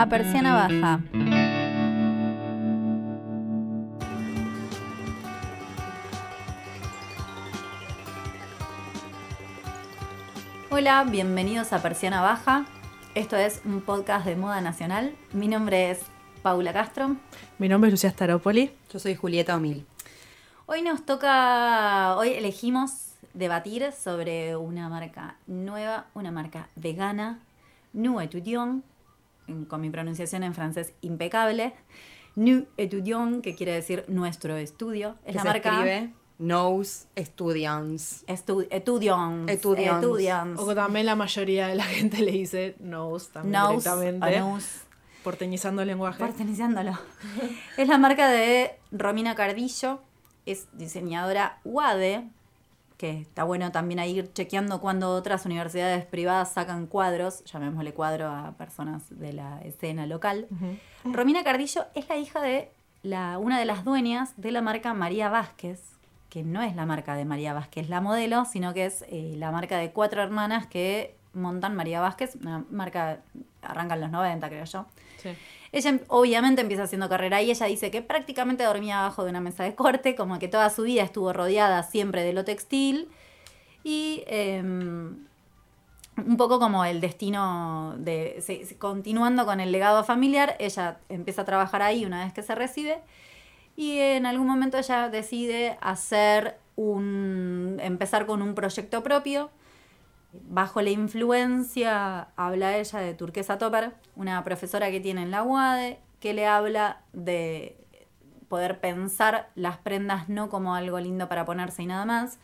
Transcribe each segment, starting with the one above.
A persiana baja. Hola, bienvenidos a Persiana Baja. Esto es un podcast de moda nacional. Mi nombre es Paula Castro. Mi nombre es Lucía Staropoli. Yo soy Julieta Omil. Hoy nos toca, hoy elegimos debatir sobre una marca nueva, una marca vegana, Nous Etudions, en- con mi pronunciación en francés impecable. Nous Etudions, que quiere decir nuestro estudio. Es la se marca escribe Knows Estudiants. Estu-. Etudiants. O también la mayoría de la gente le dice nose también Nous, directamente. nous. Porteñizando el lenguaje. Porteñizándolo. es la marca de Romina Cardillo, es diseñadora UADE, que está bueno también ahí ir chequeando cuando otras universidades privadas sacan cuadros, llamémosle cuadro a personas de la escena local. Romina Cardillo es la hija de la, una de las dueñas de la marca María Vázquez, que no es la marca de María Vázquez, la modelo, sino que es eh, la marca de cuatro hermanas que montan María Vázquez, una marca, arranca en los 90 creo yo. Sí. Ella em- obviamente empieza haciendo carrera y ella dice que prácticamente dormía abajo de una mesa de corte, como que toda su vida estuvo rodeada siempre de lo textil. Y em, un poco como el destino de, continuando con el legado familiar, ella empieza a trabajar ahí una vez que se recibe. Y en algún momento ella decide hacer un, empezar con un proyecto propio Bajo la influencia, habla ella de Turquesa Topper, una profesora que tiene en la UADE, que le habla de poder pensar las prendas no como algo lindo para ponerse y nada más.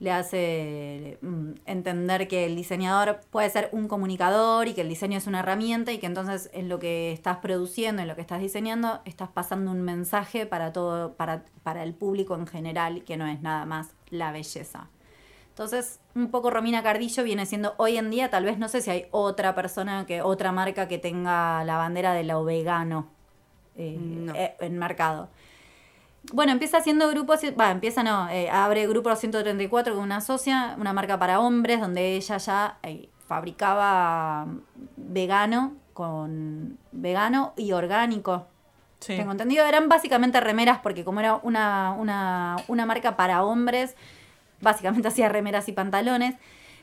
Le hace mm, entender que el diseñador puede ser un comunicador y que el diseño es una herramienta y que entonces en lo que estás produciendo, en lo que estás diseñando, estás pasando un mensaje para todo, para, para el público en general, que no es nada más la belleza. Entonces, un poco Romina Cardillo viene siendo hoy en día, tal vez no sé si hay otra persona, que otra marca que tenga la bandera de lo vegano eh, No. eh, enmarcado. Bueno, empieza haciendo grupos, va, empieza no, eh, abre Grupo 134 con una socia, una marca para hombres, donde ella ya eh, fabricaba vegano con vegano y orgánico. Sí. Tengo entendido, eran básicamente remeras, porque como era una, una, una marca para hombres, básicamente hacía remeras y pantalones.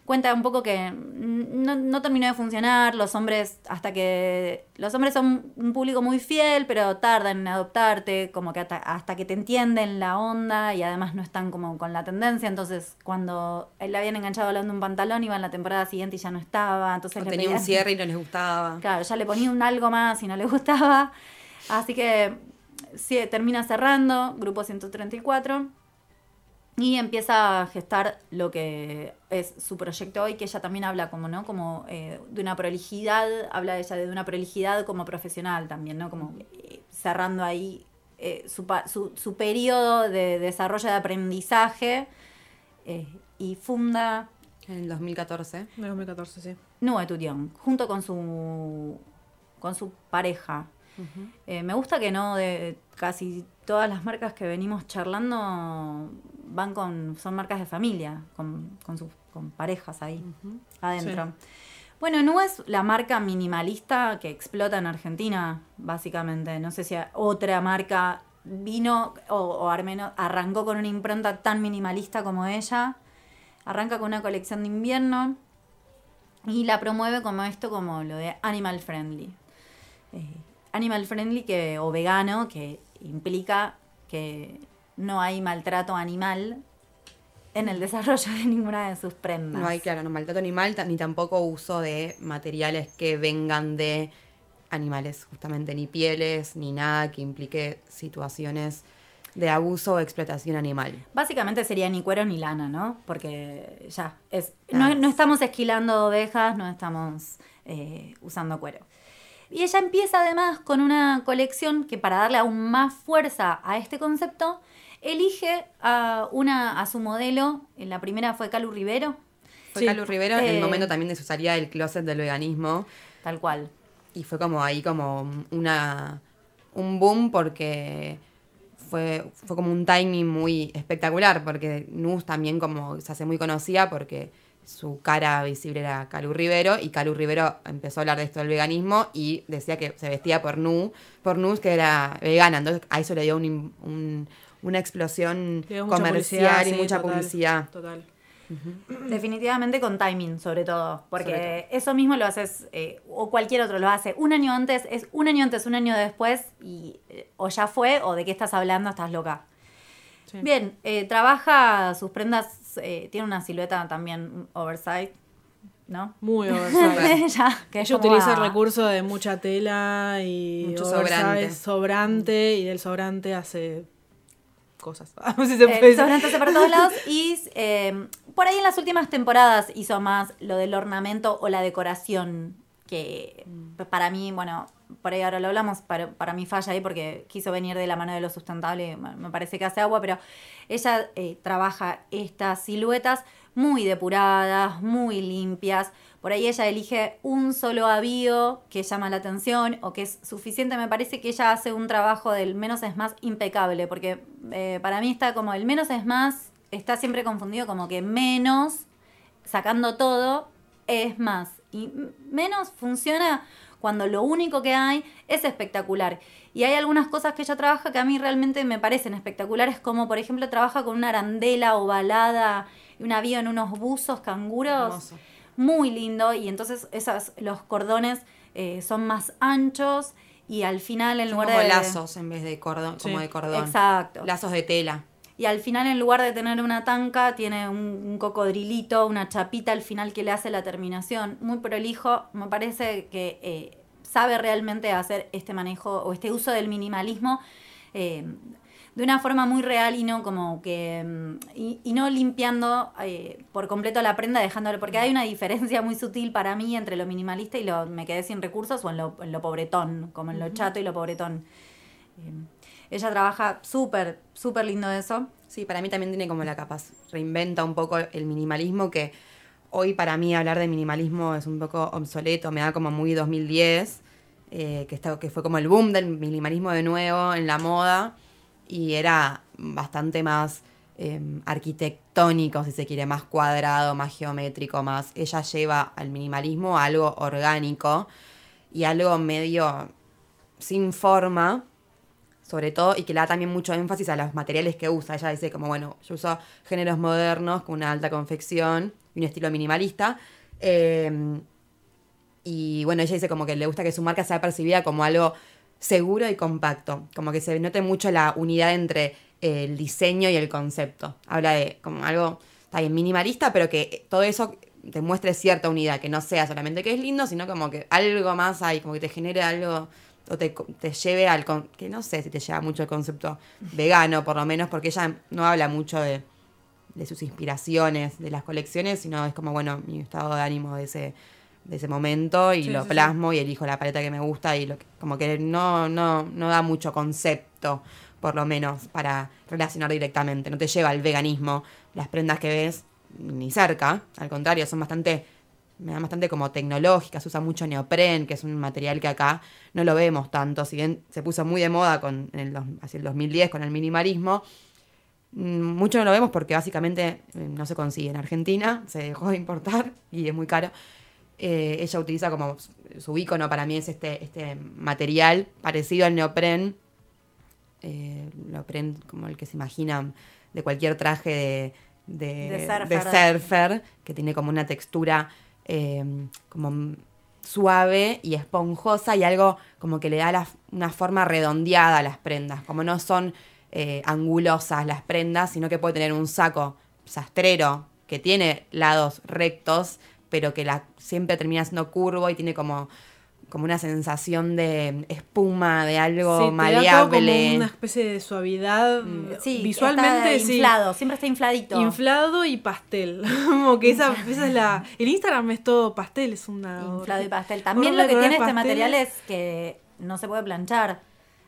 Cuenta un poco que no, no terminó de funcionar, los hombres, hasta que. Los hombres son un público muy fiel, pero tardan en adoptarte, como que hasta, hasta que te entienden la onda y además no están como con la tendencia. Entonces, cuando él le habían enganchado hablando un pantalón, iba en la temporada siguiente y ya no estaba. Entonces O le tenía un cierre y no les gustaba. Claro, ya le ponía un algo más y no le gustaba. Así que sí, termina cerrando, Grupo 134. Y empieza a gestar lo que es su proyecto hoy, que ella también habla como, ¿no? Como eh, de una prolijidad, habla ella de una prolijidad como profesional también, ¿no? Como eh, cerrando ahí eh, su, pa- su, su periodo de desarrollo de aprendizaje eh, y funda En el 2014. De 2014, sí. No Etudión, junto con su con su pareja. Eh, me gusta que no de casi todas las marcas que venimos charlando van con son marcas de familia, con, con sus con parejas ahí adentro. Bueno, no es la marca minimalista que explota en Argentina, básicamente. No sé si otra marca vino o, o al menos arrancó con una impronta tan minimalista como ella. Arranca con una colección de invierno y la promueve como esto, como lo de animal friendly. Eh, animal friendly que, o vegano, que implica que no hay maltrato animal en el desarrollo de ninguna de sus prendas. No hay, claro, no maltrato animal ni tampoco uso de materiales que vengan de animales, justamente, ni pieles, ni nada que implique situaciones de abuso o explotación animal. Básicamente sería ni cuero ni lana, ¿no? Porque ya, es, no, no estamos esquilando ovejas, no estamos eh, usando cuero. Y ella empieza además con una colección que para darle aún más fuerza a este concepto, elige a, una, a su modelo, en la primera fue Calu Rivero, Fue Sí. Calu Rivero en Eh, el momento también de su salida del closet del veganismo tal cual. y fue como ahí como una un boom porque fue, fue como un timing muy espectacular porque Nus también como se hace muy conocida porque su cara visible era Calu Rivero y Calu Rivero empezó a hablar de esto del veganismo y decía que se vestía por Nu, por Nu que era vegana, entonces a eso le dio un- un- una explosión mucha comercial y sí, mucha total, publicidad. Total. Definitivamente con timing, sobre todo, porque Sobre eso mismo lo haces, eh, o cualquier otro lo hace un año antes, es un año antes, un año después, y eh, o ya fue, o de qué estás hablando, estás loca. Sí. Bien, eh, trabaja sus prendas, eh, tiene una silueta también oversize, ¿no? Muy oversize. Ya, que es Ella utiliza el recurso de mucha tela y Mucho oversize, sobrante. sobrante, y del sobrante hace cosas. No sé si se puede Eh, por todos lados y eh, por ahí en las últimas temporadas hizo más lo del ornamento o la decoración que para mí, bueno, por ahí ahora lo hablamos, para, para mí falla ahí porque quiso venir de la mano de lo sustentable, me me parece que hace agua, pero ella eh, trabaja estas siluetas muy depuradas, muy limpias. Por ahí ella elige un solo avío que llama la atención o que es suficiente. Me parece que ella hace un trabajo del menos es más impecable, porque eh, para mí está como el menos es más, está siempre confundido como que menos, sacando todo, es más. Y menos funciona cuando lo único que hay es espectacular. Y hay algunas cosas que ella trabaja que a mí realmente me parecen espectaculares, como por ejemplo trabaja con una arandela ovalada y un avío en unos buzos canguros. Muy lindo. Y entonces esas, los cordones eh, son más anchos y al final en Son lugar como de... lazos en vez de cordón, como de cordón. Exacto. Lazos de tela. Y al final, en lugar de tener una tanca, tiene un, un cocodrilito, una chapita al final que le hace la terminación. Muy prolijo. Me parece que eh, sabe realmente hacer este manejo o este uso del minimalismo eh, de una forma muy real y no como que. mm, Y, y no limpiando eh, por completo la prenda, dejándole. Porque hay una diferencia muy sutil para mí entre lo minimalista y lo me quedé sin recursos o en lo, en lo pobretón, como en lo chato y lo pobretón. Eh, ella trabaja súper, súper lindo eso. Sí, para mí también tiene como la capaz, reinventa un poco el minimalismo que hoy para mí hablar de minimalismo es un poco obsoleto, me da como muy 2010, eh, que, está, que fue como el boom del minimalismo de nuevo en la moda y era bastante más eh, arquitectónico, si se quiere, más cuadrado, más geométrico, más... Ella lleva al minimalismo algo orgánico y algo medio sin forma, sobre todo, y que le da también mucho énfasis a los materiales que usa. Ella dice como, bueno, yo uso géneros modernos con una alta confección y un estilo minimalista. eh, y bueno, ella dice como que le gusta que su marca sea percibida como algo seguro y compacto, como que se note mucho la unidad entre el diseño y el concepto. Habla de como algo, está bien, minimalista, pero que todo eso te muestre cierta unidad, que no sea solamente que es lindo, sino como que algo más hay, como que te genere algo o te, te lleve al... con- que no sé si te lleva mucho el concepto vegano, por lo menos, porque ella no habla mucho de, de sus inspiraciones, de las colecciones, sino es como, bueno, mi estado de ánimo de ese, de ese momento y Sí, lo sí, sí. plasmo y elijo la paleta que me gusta y lo que- como que no, no, no da mucho concepto, por lo menos, para relacionar directamente. No te lleva al veganismo. Las prendas que ves, ni cerca, al contrario, son bastante me dan bastante como tecnológicas, se usa mucho neopren, que es un material que acá no lo vemos tanto, si bien se puso muy de moda con, en el, dos- hacia el 2010 con el minimalismo, mm, mucho no lo vemos porque básicamente eh, no se consigue en Argentina, se dejó de importar y es muy caro. Eh, ella utiliza como su- icono para mí es este, este material parecido al neopren, eh, neopren como el que se imaginan de cualquier traje de, de, De surfer. de surfer, que tiene como una textura eh, como suave y esponjosa y algo como que le da la- una forma redondeada a las prendas, como no son angulosas las prendas, sino que puede tener un saco sastrero que tiene lados rectos, pero que la, siempre termina siendo curvo y tiene como, como una sensación de espuma, de algo Sí, te da todo maleable. como una especie de suavidad. Sí, visualmente está sí. inflado, siempre está infladito. Inflado y pastel. Como que esa, esa es la. El Instagram es todo pastel, es una. Inflado y pastel. También lo que tiene este pasteles. material es que no se puede planchar.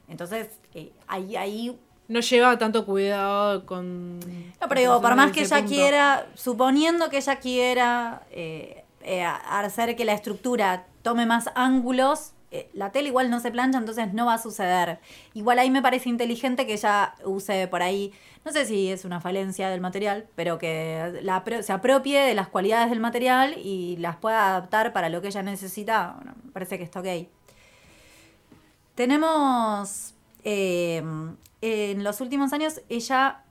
Entonces, eh, ahí, ahí No lleva tanto cuidado con. No, pero digo, por más que ella punto. quiera, suponiendo que ella quiera eh, eh, hacer que la estructura tome más ángulos, eh, la tela igual no se plancha, entonces no va a suceder. Igual ahí me parece inteligente que ella use por ahí, no sé si es una falencia del material, pero que la, se apropie de las cualidades del material y las pueda adaptar para lo que ella necesita. Bueno, me parece que está ok. Tenemos eh, en los últimos años, ella,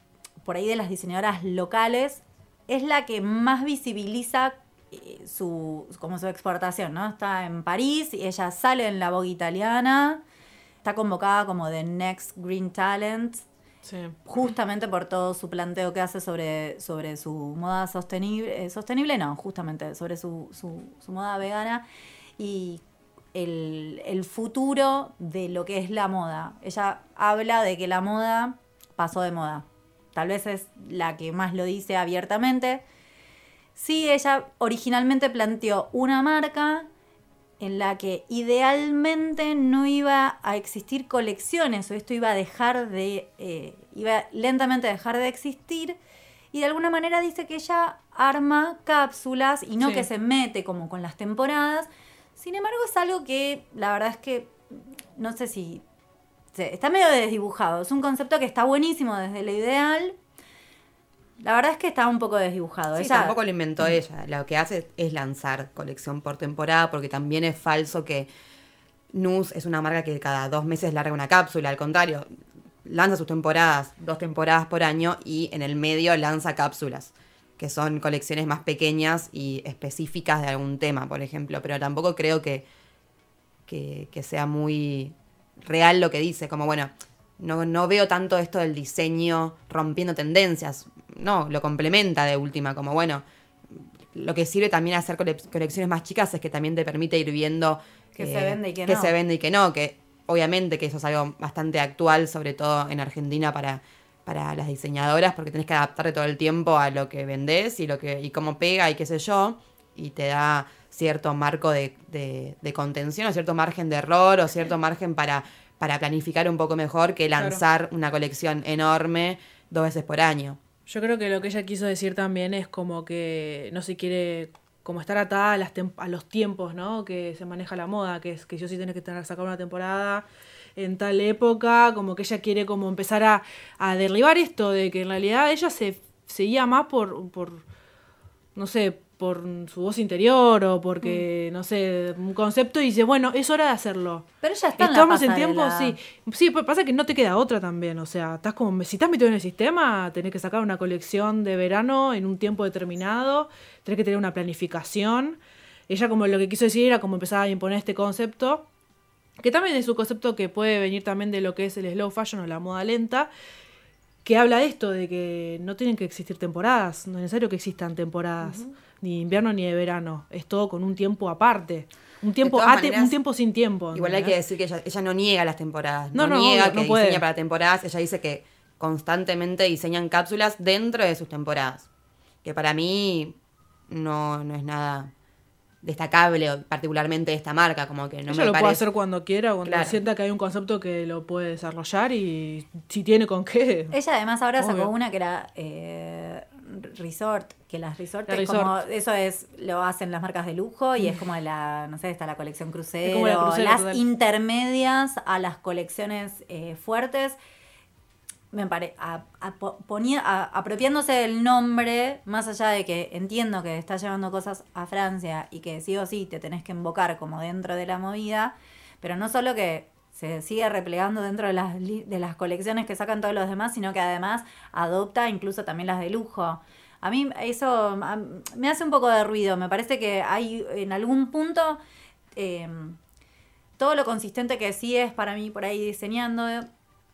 por ahí de las diseñadoras locales, es la que más visibiliza eh, su, como su exportación, ¿no? Está en París y ella sale en la Vogue italiana, está convocada como The Next Green Talent, Sí. justamente por todo su planteo que hace sobre, sobre su moda sostenible, eh, sostenible no, justamente sobre su, su, su moda vegana y el, el futuro de lo que es la moda. Ella habla de que la moda pasó de moda. Tal vez es la que más lo dice abiertamente. Sí, ella originalmente planteó una marca en la que idealmente no iba a existir colecciones o esto iba a dejar de, eh, iba lentamente a dejar de existir y de alguna manera dice que ella arma cápsulas y no Sí. que se mete como con las temporadas. Sin embargo es algo que la verdad es que no sé si está medio desdibujado. Es un concepto que está buenísimo desde lo ideal. La verdad es que está un poco desdibujado. Sí, Ella- tampoco lo inventó ella. Lo que hace es lanzar colección por temporada, porque también es falso que Nus es una marca que cada dos meses larga una cápsula. Al contrario, lanza sus temporadas, dos temporadas por año, y en el medio lanza cápsulas, que son colecciones más pequeñas y específicas de algún tema, por ejemplo. Pero tampoco creo que, que, que sea muy real lo que dice, como bueno, no, no veo tanto esto del diseño rompiendo tendencias. No, lo complementa de última, como bueno, lo que sirve también a hacer cole- colecciones más chicas es que también te permite ir viendo Que se vende y que no. se vende y que no, que obviamente que eso es algo bastante actual, sobre todo en Argentina para, para las diseñadoras, porque tenés que adaptarte todo el tiempo a lo que vendés y lo que, y cómo pega y qué sé yo, y te da cierto marco de, de- de contención o cierto margen de error o cierto margen para, para planificar un poco mejor que Claro. lanzar una colección enorme dos veces por año. Yo creo que lo que ella quiso decir también es como que no se quiere como estar atada a, las a los tiempos, ¿no? Que se maneja la moda, que es que yo sí tenés que tener sacar una temporada en tal época, como que ella quiere como empezar a, a derribar esto de que en realidad ella se seguía más por, por no sé, por su voz interior o porque, no sé, un concepto y dice, bueno, es hora de hacerlo. Pero ella está en la Estamos en tiempo, sí. Sí, pues pasa que no te queda otra también. O sea, estás como. Si estás metido en el sistema, tenés que sacar una colección de verano en un tiempo determinado. Tenés que tener una planificación. Ella, como lo que quiso decir, era como empezar a imponer este concepto. Que también es un concepto que puede venir también de lo que es el slow fashion o la moda lenta. Que habla de esto, de que no tienen que existir temporadas. No es necesario que existan temporadas. Ni de invierno ni de verano. Es todo con un tiempo aparte. Un tiempo, todas ate- maneras, un tiempo sin tiempo. Igual hay que decir que ella, ella no niega las temporadas. No, No, no, niega que no puede. diseña para temporadas. Ella dice que constantemente diseñan cápsulas dentro de sus temporadas. Que para mí no, no es nada destacable, o particularmente de esta marca. Como que no Ella me lo parece. puede hacer cuando quiera, cuando Claro. sienta que hay un concepto que lo puede desarrollar y si tiene con qué. Ella además ahora sacó Obvio. una que era eh, resort, que las resort La es resort. como, eso es, lo hacen las marcas de lujo y es como la, no sé, está la colección crucero, como la crucero, las total. intermedias a las colecciones eh, fuertes. Me pare, a- a- po- ponía- apropiándose del nombre, más allá de que entiendo que está llevando cosas a Francia y que sí o sí te tenés que invocar como dentro de la movida, pero no solo que se sigue replegando dentro de las, de las colecciones que sacan todos los demás, sino que además adopta incluso también las de lujo. A mí eso me hace un poco de ruido, me parece que hay en algún punto eh, todo lo consistente que sí es para mí por ahí diseñando,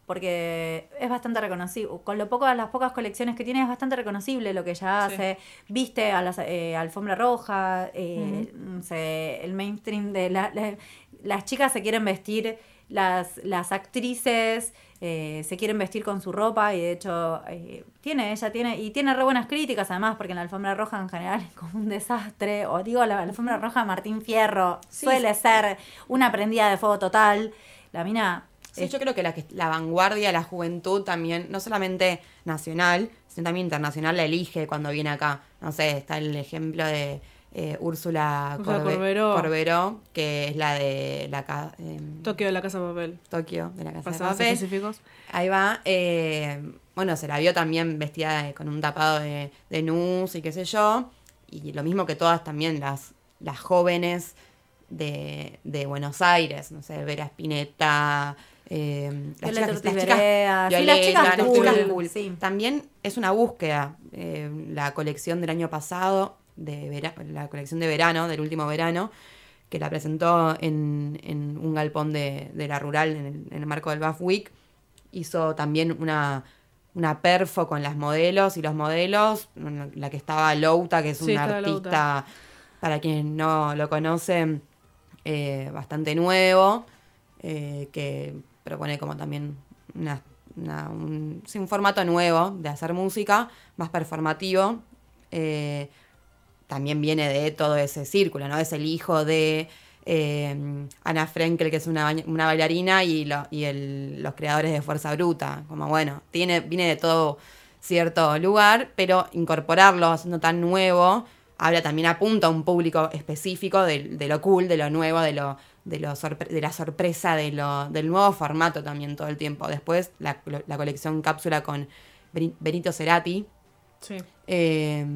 porque es bastante reconocible. Con lo poco, las pocas colecciones que tiene es bastante reconocible lo que ella Sí. hace. Viste a la alfombra roja, eh, no sé, el mainstream de la- la- las chicas se quieren vestir, las, las actrices eh, se quieren vestir con su ropa y de hecho eh, tiene, ella tiene, y tiene re buenas críticas además, porque en la alfombra roja en general es como un desastre, o digo, la, alfombra roja Martín Fierro Sí. suele ser una prendida de fuego total. La mina Sí, yo creo que la, la vanguardia, la juventud también, no solamente nacional, sino también internacional, la elige cuando viene acá. No sé, está el ejemplo de eh, Úrsula Úrsula Corbe- Corberó. Corberó, que es la de la em, Tokio de la Casa de Papel. Tokio, de la Casa Para de Papel. específicos. Ahí va. eh, bueno, se la vio también vestida de- con un tapado de, de nus y qué sé yo. Y lo mismo que todas también las, las jóvenes de, de Buenos Aires. No sé, Vera Spinetta. Eh, las chicas, las chicas, Berea, sí, las Violeta, chicas las cool, chicas cool. sí. También es una búsqueda. eh, la colección del año pasado, de vera- la colección de verano, del último verano, que la presentó en, en un galpón de, de la rural en el, en el marco del BAF Week. Hizo también una, una perfo con las modelos y los modelos, la que estaba Louta, que es Sí, un estaba artista, para quienes no lo conocen, eh, bastante nuevo, eh, que propone como también una, un, formato nuevo de hacer música, más performativo. eh, también viene de todo ese círculo, ¿no? Es el hijo de eh, Ana Frenkel, que es una, una bailarina, y el- los creadores de Fuerza Bruta. Como bueno, tiene, viene de todo cierto lugar, pero incorporarlo, haciendo tan nuevo, habla también, apunta a un público específico de, de lo cool, de lo nuevo, de lo de, lo de la sorpresa, de lo, del nuevo formato también todo el tiempo. Después la, la colección cápsula con Beni- Benito Cerati, Sí. eh,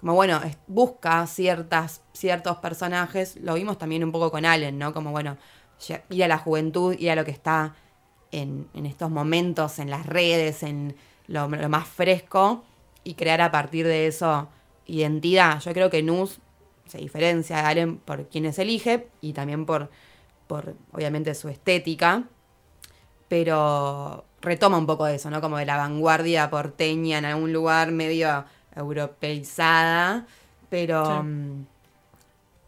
como bueno, busca ciertas, ciertos personajes, lo vimos también un poco con Allen, ¿no? Como bueno, ir a la juventud, ir a lo que está en, en estos momentos, en las redes, en lo, lo más fresco, y crear a partir de eso identidad. Yo creo que Nus se diferencia de Allen por quienes elige y también por, por obviamente su estética pero retoma un poco de eso, ¿no? Como de la vanguardia porteña en algún lugar medio europeizada, pero Sí. mm,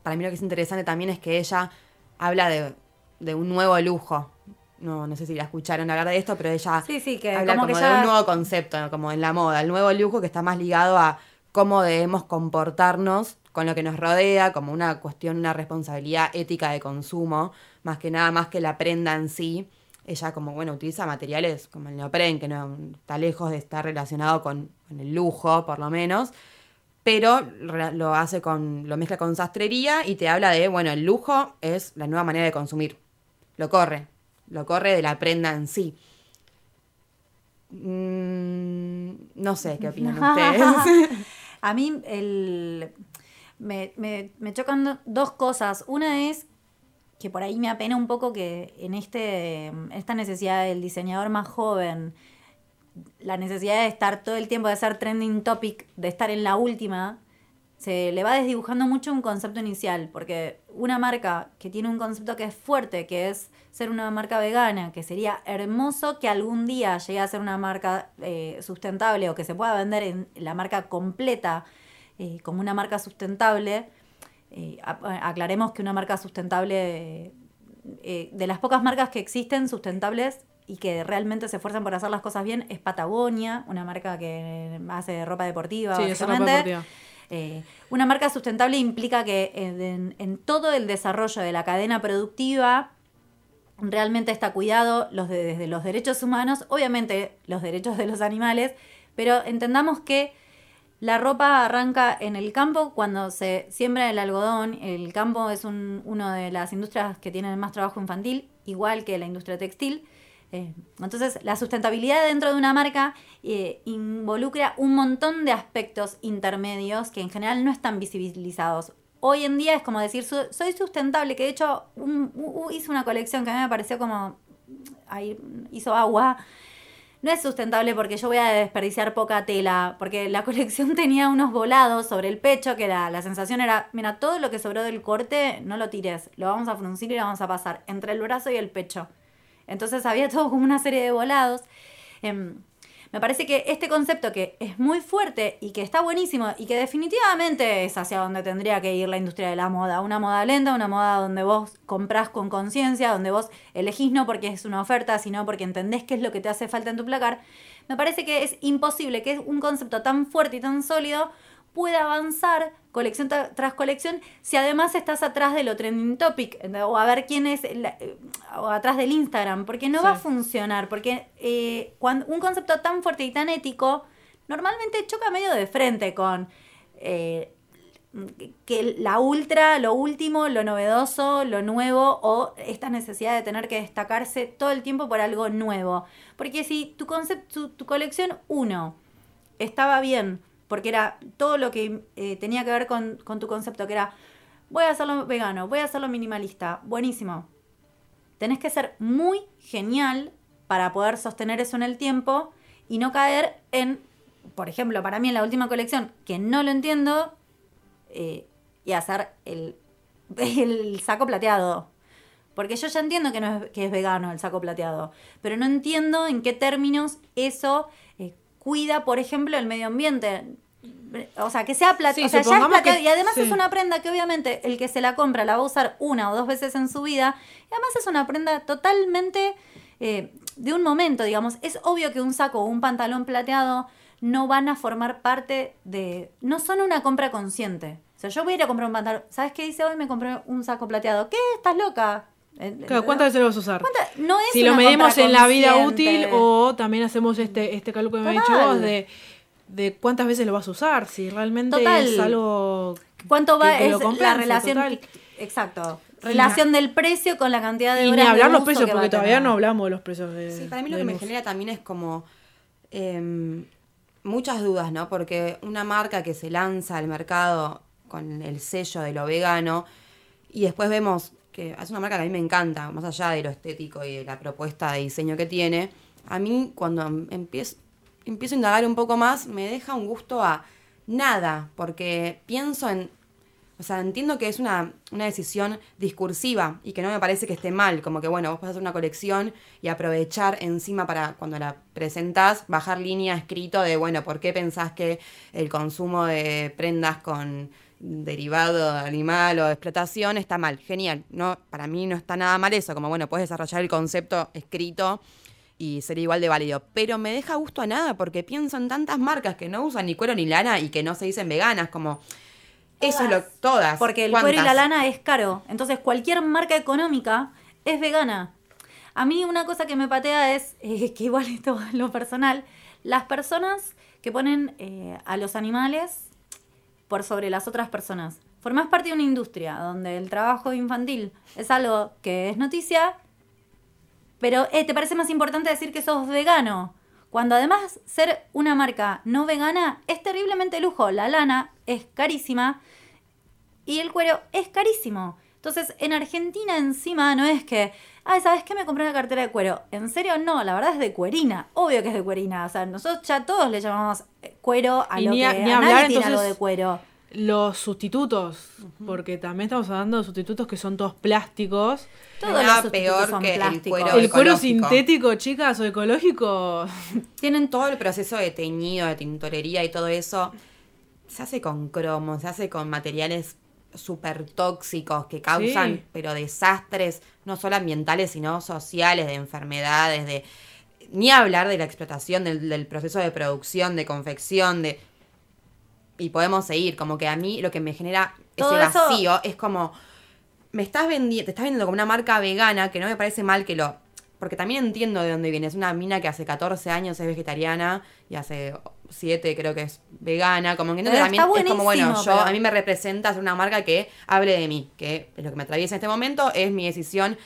para mí lo que es interesante también es que ella habla de, de un nuevo lujo. No, no sé si la escucharon hablar de esto, pero ella Sí, sí, que habla como como, que de un nuevo concepto, ¿no? como en la moda, el nuevo lujo que está más ligado a cómo debemos comportarnos con lo que nos rodea, como una cuestión, una responsabilidad ética de consumo, más que nada más que la prenda en sí. Ella como, bueno, utiliza materiales como el neopren, que no está lejos de estar relacionado con, con el lujo, por lo menos, pero lo hace con, lo mezcla con sastrería y te habla de, bueno, el lujo es la nueva manera de consumir. Lo corre, lo corre de la prenda en sí. Mm, no sé qué opinan ustedes. A mí el, me, me- me chocan do- dos cosas. Una es que por ahí me apena un poco que en este esta necesidad del diseñador más joven, la necesidad de estar todo el tiempo, de ser trending topic, de estar en la última, se le va desdibujando mucho un concepto inicial, porque una marca que tiene un concepto que es fuerte, que es ser una marca vegana, que sería hermoso que algún día llegue a ser una marca eh, sustentable o que se pueda vender en la marca completa eh, como una marca sustentable, eh, aclaremos que una marca sustentable, eh, de las pocas marcas que existen sustentables y que realmente se esfuerzan por hacer las cosas bien, es Patagonia, una marca que hace ropa deportiva. Sí, es ropa deportiva. Eh, una marca sustentable implica que en, en- en todo el desarrollo de la cadena productiva realmente está cuidado los de- desde los derechos humanos, obviamente los derechos de los animales, pero entendamos que la ropa arranca en el campo cuando se siembra el algodón. El campo es un, una de las industrias que tienen más trabajo infantil, igual que la industria textil. Eh, entonces, la sustentabilidad dentro de una marca eh, involucra un montón de aspectos intermedios que en general no están visibilizados. Hoy en día es como decir, "Su- soy sustentable, que de hecho un- una colección que a mí me pareció como, ahí hizo agua, no es sustentable porque yo voy a desperdiciar poca tela, porque la colección tenía unos volados sobre el pecho que la, la sensación era, mira, todo lo que sobró del corte no lo tires, lo vamos a fruncir y lo vamos a pasar entre el brazo y el pecho. Entonces había todo como una serie de volados. Em, me parece que este concepto que es muy fuerte y que está buenísimo y que definitivamente es hacia donde tendría que ir la industria de la moda. Una moda lenta, una moda donde vos comprás con conciencia, donde vos elegís no porque es una oferta, sino porque entendés qué es lo que te hace falta en tu placar. Me parece que es imposible que un concepto tan fuerte y tan sólido pueda avanzar colección tra- tras colección si además estás atrás de lo trending topic o a ver quién es la- eh, o atrás del Instagram porque no Sí. va a funcionar porque eh, cuando un concepto tan fuerte y tan ético normalmente choca medio de frente con eh, que- la ultra, lo último, lo novedoso, lo nuevo o esta necesidad de tener que destacarse todo el tiempo por algo nuevo. Porque si tu concepto, tu, tu colección 1 estaba bien, porque era todo lo que eh, tenía que ver con, tu concepto, que era voy a hacerlo vegano, voy a hacerlo minimalista, buenísimo. Tenés que ser muy genial para poder sostener eso en el tiempo y no caer en, por ejemplo, para mí en la última colección, que no lo entiendo, eh, y hacer el, el saco plateado. Porque yo ya entiendo que, no es, que es vegano el saco plateado, pero no entiendo en qué términos eso eh, cuida, por ejemplo, el medio ambiente. O sea, que sea plateado. Sí, o sea, ya es que- y además sí. es una prenda que obviamente el que se la compra la va a usar una o dos veces en su vida. Y además es una prenda totalmente eh, de un momento, digamos. Es obvio que un saco o un pantalón plateado no van a formar parte de... No son una compra consciente. O sea, yo voy a ir a comprar un pantalón. ¿Sabes qué hice hoy? Me compré un saco plateado. ¿Qué? ¿Estás loca? Eh, Claro, ¿cuántas veces lo vas a usar? ¿Cuánta- No es si lo medimos en la vida útil o también hacemos este, este cálculo que me has dicho vos de, de cuántas veces lo vas a usar, si realmente Total. es algo... ¿Cuánto va? que- que lo es la relación... total. Exacto. Relación del precio con la cantidad de Y horas ni hablar de los precios, porque todavía no hablamos de los precios de Sí, para mí lo que me luz. genera también es como em, muchas dudas, ¿no? Porque una marca que se lanza al mercado con el sello de lo vegano y después vemos que es una marca que a mí me encanta, más allá de lo estético y de la propuesta de diseño que tiene, a mí cuando em- empiezo, empiezo a indagar un poco más me deja un gusto a nada, porque pienso en o sea, entiendo que es una, una decisión discursiva y que no me parece que esté mal. Como que, bueno, vos podés hacer una colección y aprovechar encima para cuando la presentás, bajar línea escrito de, bueno, ¿por qué pensás que el consumo de prendas con derivado animal o de explotación está mal? Genial. No, para mí no está nada mal eso. Como, bueno, puedes desarrollar el concepto escrito y sería igual de válido. Pero me deja gusto a nada porque pienso en tantas marcas que no usan ni cuero ni lana y que no se dicen veganas, como... Eso es lo todas. Porque el cuero y la lana es caro. Entonces cualquier marca económica es vegana. A mí una cosa que me patea es, eh, que igual esto es lo personal, las personas que ponen eh, a los animales por sobre las otras personas. Formás parte de una industria donde el trabajo infantil es algo que es noticia, pero eh, te parece más importante decir que sos vegano. Cuando además ser una marca no vegana es terriblemente lujo. La lana es carísima y el cuero es carísimo. Entonces, en Argentina encima no es que, ay, ¿sabes qué? Me compré una cartera de cuero. En serio, no, la verdad es de cuerina. Obvio que es de cuerina. O sea, nosotros ya todos le llamamos eh, cuero a Y lo ni que a- a, ni nadie hablar, tiene algo entonces, de cuero. Los sustitutos, porque también estamos hablando de sustitutos que son todos plásticos. Los sustitutos peor son que el plásticos. cuero el cuero sintético, chicas, o ecológico, Tienen todo el proceso de teñido, de tintorería y todo eso. Se hace con cromo, se hace con materiales súper tóxicos que causan, Sí. pero desastres, no solo ambientales, sino sociales, de enfermedades, de... Ni hablar de la explotación, del, del proceso de producción, de confección, de... Y podemos seguir, como que a mí lo que me genera Todo ese eso- vacío es como me estás vendiendo, te estás vendiendo como una marca vegana que no me parece mal que lo. Porque también entiendo de dónde viene. Es una mina que hace 14 años es vegetariana y hace 7 creo que es vegana. Como que también es como, bueno, yo pero- a mí me representa ser una marca que hable de mí, que lo que me atraviesa en este momento, es mi decisión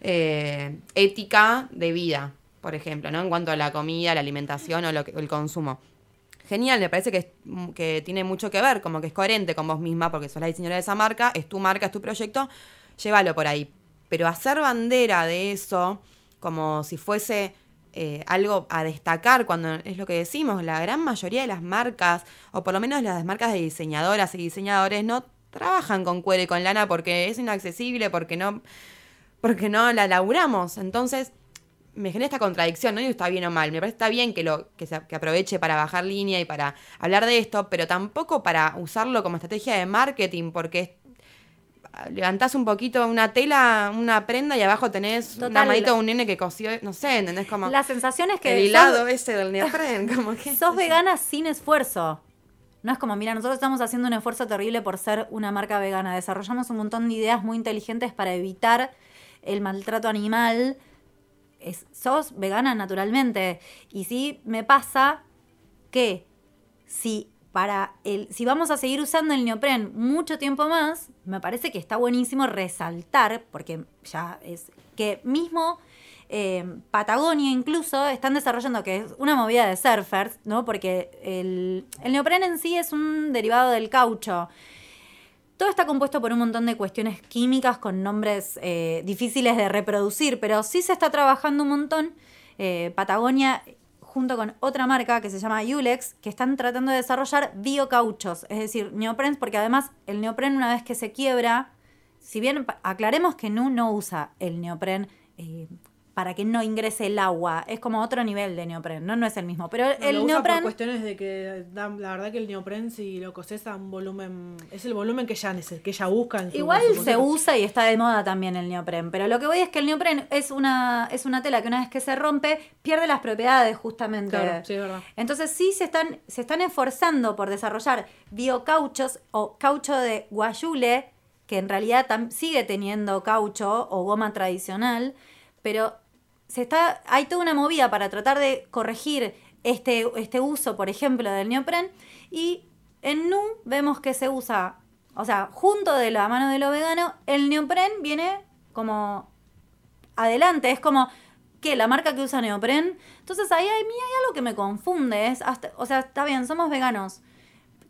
eh, ética de vida, por ejemplo, ¿no? En cuanto a la comida, la alimentación o, lo que- o el consumo. Genial, me parece que, es- que tiene mucho que ver, como que es coherente con vos misma, porque sos la diseñadora de esa marca, es tu marca, es tu proyecto, llévalo por ahí. Pero hacer bandera de eso, como si fuese eh, algo a destacar, cuando es lo que decimos, la gran mayoría de las marcas, o por lo menos las marcas de diseñadoras y diseñadores, no trabajan con cuero y con lana porque es inaccesible, porque no, porque no la laburamos. Entonces, me genera esta contradicción, no digo está bien o mal, me parece que está bien que lo que, se, que aproveche para bajar línea y para hablar de esto, pero tampoco para usarlo como estrategia de marketing, porque es- levantás un poquito una tela, una prenda y abajo tenés una Total. manito de un nene que cosió, no sé, ¿entendés? Como La sensación es que el sos- hilado ese del neopren, como que sos vegana sin esfuerzo. No es como, mira, nosotros estamos haciendo un esfuerzo terrible por ser una marca vegana. Desarrollamos un montón de ideas muy inteligentes para evitar el maltrato animal. Es- sos vegana naturalmente. Y sí me pasa que si para el, si vamos a seguir usando el neopren mucho tiempo más, me parece que está buenísimo resaltar, porque ya es que mismo eh, Patagonia incluso están desarrollando, que es una movida de surfers, ¿no? Porque el, el neopren en sí es un derivado del caucho. Todo está compuesto por un montón de cuestiones químicas con nombres eh, difíciles de reproducir, pero sí se está trabajando un montón. Eh, Patagonia junto con otra marca que se llama Ulex, que están tratando de desarrollar biocauchos, es decir, neoprens, porque además el neopren una vez que se quiebra, si bien aclaremos que NU no usa el neopren eh, para que no ingrese el agua. Es como otro nivel de neopren, no, no es el mismo. Pero el lo usa neopren. por cuestiones de que la verdad que el neopren si lo coses a un volumen es el volumen que neces- que ella busca en su- Igual en su se usa y está de moda también el neopren, pero lo que voy es que el neopren es una, es una tela que una vez que se rompe pierde las propiedades justamente. Claro, sí, verdad. Entonces sí se están, se están esforzando por desarrollar biocauchos o caucho de guayule, que en realidad sigue teniendo caucho o goma tradicional, pero se está, hay toda una movida para tratar de corregir este, este uso, por ejemplo, del neopren. Y en NU vemos que se usa, o sea, junto de la mano de lo vegano, el neopren viene como adelante. Es como que la marca que usa neopren. Entonces ahí a mí hay algo que me confunde. Es hasta, o sea, está bien, somos veganos.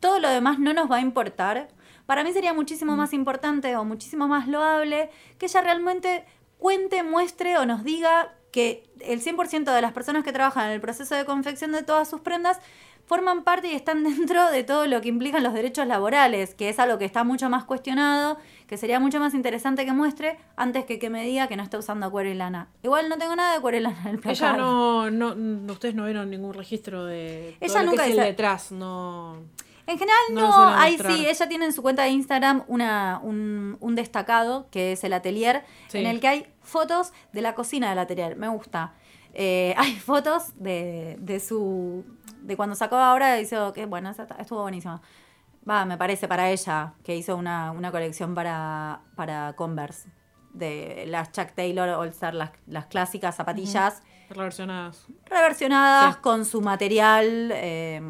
Todo lo demás no nos va a importar. Para mí sería muchísimo más importante o muchísimo más loable que ella realmente cuente, muestre o nos diga que el 100% de las personas que trabajan en el proceso de confección de todas sus prendas forman parte y están dentro de todo lo que implican los derechos laborales, que es algo que está mucho más cuestionado, que sería mucho más interesante que muestre antes que que me diga que no está usando cuero y lana. Igual no tengo nada de cuero y lana en el placar. Ella no, no, ustedes no vieron ningún registro de todo Ella lo nunca que es el detrás, no. En general No mostrar. sí, ella tiene en su cuenta de Instagram una, un, un destacado que es el atelier, Sí. en el que hay fotos de la cocina del atelier, me gusta. Eh, hay fotos de, de su de cuando sacó ahora, hizo que bueno, estuvo buenísima. Va, me parece para ella, que hizo una, una colección para, para Converse, de las Chuck Taylor All Star, las, las clásicas zapatillas Reversionadas. reversionadas Sí. con su material. eh,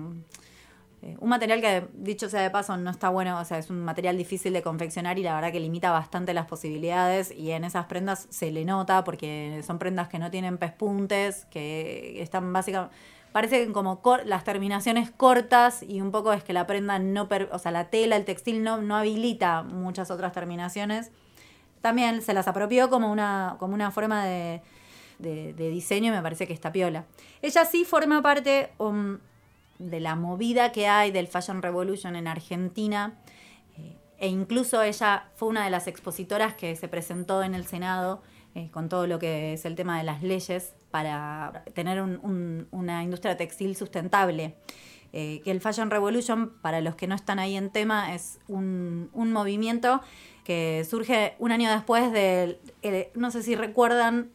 eh, un material que, dicho sea de paso, no está bueno, o sea, es un material difícil de confeccionar y la verdad que limita bastante las posibilidades y en esas prendas se le nota porque son prendas que no tienen pespuntes, que están básicamente... Parecen como las terminaciones cortas y un poco es que la prenda no, per- o sea, la tela, el textil no, no habilita muchas otras terminaciones. También se las apropió como una, como una forma de diseño y me parece que está piola. Ella sí forma parte um, de la movida que hay del Fashion Revolution en Argentina. eh, e incluso ella fue una de las expositoras que se presentó en el Senado eh, con todo lo que es el tema de las leyes para tener un- un- una industria textil sustentable. Eh, que el Fashion Revolution, para los que no están ahí en tema, es un, movimiento que surge un año después del, eh, no sé si recuerdan,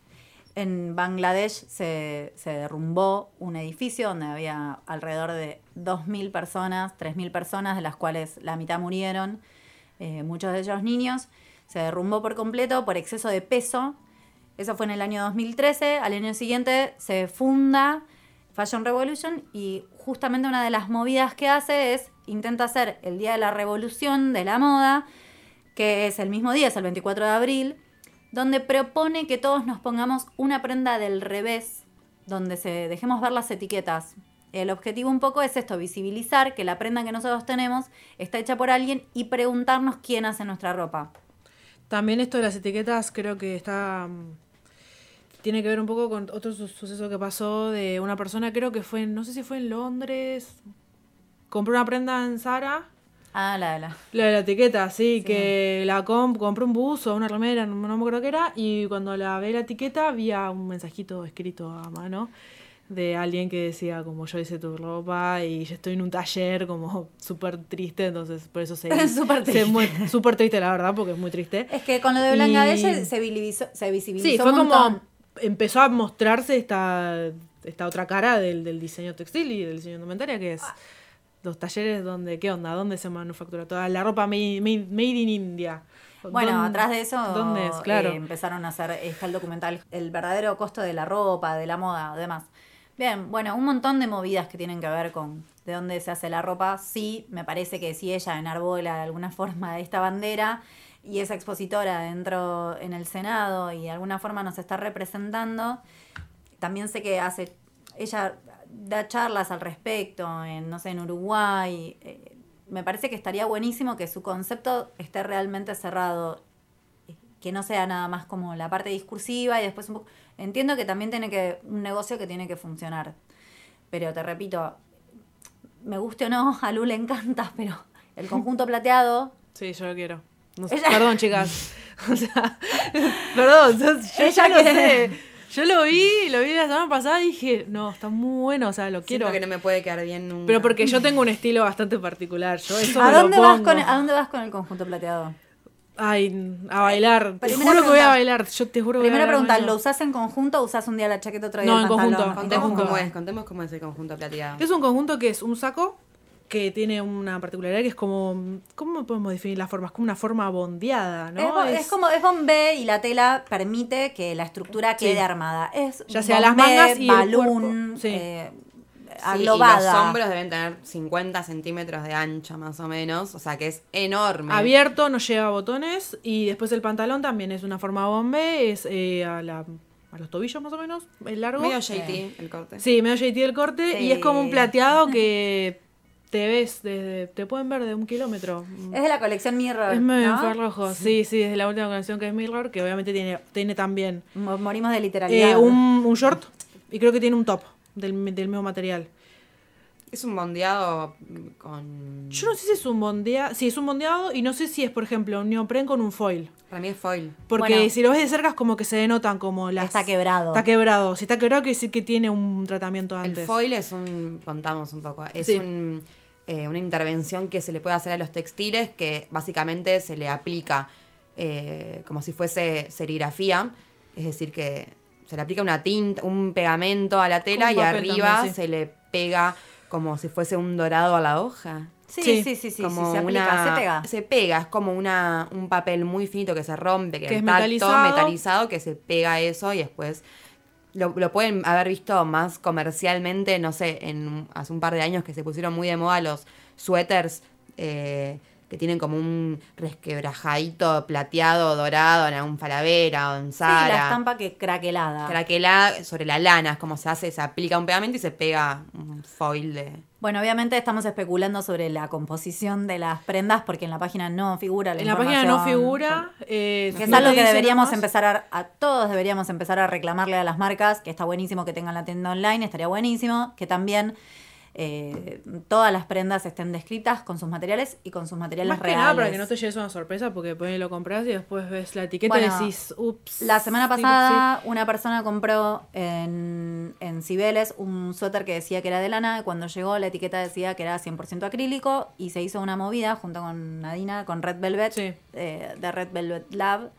en Bangladesh se, se derrumbó un edificio donde había alrededor de 2.000 personas, 3.000 personas, de las cuales la mitad murieron, eh, muchos de ellos niños. Se derrumbó por completo por exceso de peso. Eso fue en el año 2013. Al año siguiente se funda Fashion Revolution y justamente una de las movidas que hace es intenta hacer el Día de la Revolución de la Moda, que es el mismo día, es el 24 de abril, donde propone que todos nos pongamos una prenda del revés, donde se dejemos ver las etiquetas. El objetivo un poco es esto, visibilizar que la prenda que nosotros tenemos está hecha por alguien y preguntarnos quién hace nuestra ropa. También esto de las etiquetas creo que está mm, tiene que ver un poco con otro su- suceso que pasó de una persona, creo que fue, no sé si fue en Londres, compró una prenda en Zara, Ah, la de la. la de la etiqueta, sí, Sí. que la comp compró un buzo, una remera, no, no me acuerdo qué era, y cuando la ve la etiqueta había un mensajito escrito a mano de alguien que decía como yo hice tu ropa y yo estoy en un taller como súper triste, entonces por eso se... Súper se triste. Súper triste, la verdad, porque es muy triste. Es que con lo de Bangladesh Y- se, visibilizó, se visibilizó Sí, fue un como empezó a mostrarse esta, esta otra cara del, del diseño textil y del diseño de indumentaria, que es Ah. Los talleres donde, ¿qué onda? ¿Dónde se manufactura toda la ropa made, made- made in India? Bueno, ¿Dónde- atrás de eso ¿Dónde es? Claro. eh, empezaron a hacer está el documental El verdadero costo de la ropa, de la moda, demás. Bien, bueno, un montón de movidas que tienen que ver con de dónde se hace la ropa. Sí, me parece que si ella enarbola de alguna forma esta bandera y es expositora dentro en el Senado y de alguna forma nos está representando, también sé que hace, ella da charlas al respecto en, no sé, en Uruguay. eh, me parece que estaría buenísimo que su concepto esté realmente cerrado que no sea nada más como la parte discursiva y después un poco... Entiendo que también tiene que un negocio que tiene que funcionar. Pero te repito, me guste o no, a Lu le encanta, pero el conjunto plateado... Sí, yo lo quiero. No sé, Ella- Perdón, chicas. O sea, perdón, yo, yo Ella ya lo sé. Yo lo vi, lo vi la semana pasada y dije, no, está muy bueno, o sea, lo Quiero quiero. que no me puede quedar bien nunca. Pero porque yo tengo un estilo bastante particular. Yo eso ¿A me lo dónde, vas pongo. con, ¿A dónde vas con el conjunto plateado? Ay, a bailar. Te Primera juro que voy a bailar. Yo te juro que voy a Primera pregunta. ¿lo usás en conjunto o usás un día la chaqueta, otro día No, el en conjunto. pantalón? Contemos conjunto. cómo es, contemos cómo es el conjunto plateado. Es un conjunto que es un saco que tiene una particularidad que es como. ¿Cómo podemos definir la forma? Es como una forma bondeada, Es, ¿no? bo- es como es bombé y la tela permite que la estructura quede Sí. armada. Es Ya sea las bombé, mangas y el balloon, cuerpo. Sí. eh, Sí, aglobada. Y los hombros deben tener 50 centímetros de ancho más o menos, o sea que es enorme. Abierto, no lleva botones. Y después el pantalón también es una forma bombe. Es eh, a, la- a los tobillos más o menos. Es largo. Medio JT el corte. Sí, medio JT el corte. Y es como un Sí. plateado que te ves desde. Te pueden ver de un kilómetro. Es de la colección Mirror. Es medio ¿no? infrarrojo. Sí, sí, es la última canción que es Mirror, que obviamente tiene, tiene también Mo- Morimos de literalidad. eh, un, un short y creo que tiene un top del, del mismo material. Es un bondeado con... Yo no sé si es un bondeado, sí, es un bondeado y no sé si es, por ejemplo, un neopren con un foil. Para mí es foil. Porque Bueno. si lo ves de cerca es como que se denotan como las... Está quebrado. Está quebrado. Si está quebrado quiere decir que tiene un tratamiento antes. El foil es un, contamos un poco, es Sí. un, eh, una intervención que se le puede hacer a los textiles que básicamente se le aplica eh, como si fuese serigrafía, es decir, que se le aplica una tinta, un pegamento a la tela Un y arriba también, sí. se le pega como si fuese un dorado a la hoja. Sí, Sí. sí, sí, sí, sí, como se aplica, una- se pega. Se pega, es como una, un papel muy finito que se rompe, que, Que es tacto, metalizado. metalizado, que se pega eso y después lo, lo pueden haber visto más comercialmente, no sé, en hace un par de años que se pusieron muy de moda los suéteres eh, que tienen como un resquebrajadito plateado, dorado en algún Falabera o en Sí, la Zara. estampa que craquelada. Craquelada sobre la lana, es como se hace, se aplica un pegamento y se pega un foil de... Bueno, obviamente estamos especulando sobre la composición de las prendas porque en la página no figura la en la página no figura. eh, Que es algo que deberíamos nomás. empezar a, a todos deberíamos empezar a reclamarle a las marcas, que está buenísimo que tengan la tienda online, estaría buenísimo que también eh, todas las prendas estén descritas con sus materiales y con sus materiales Más que reales. nada para que no te lleves una sorpresa porque después lo compras y después ves la etiqueta Bueno, y decís, ups. La semana sí, pasada una persona compró en, en Cibeles un suéter que decía que era de lana y cuando llegó la etiqueta decía que era 100% acrílico y se hizo una movida junto con Nadina, con Red Velvet, Sí. eh, de Red Velvet Lab.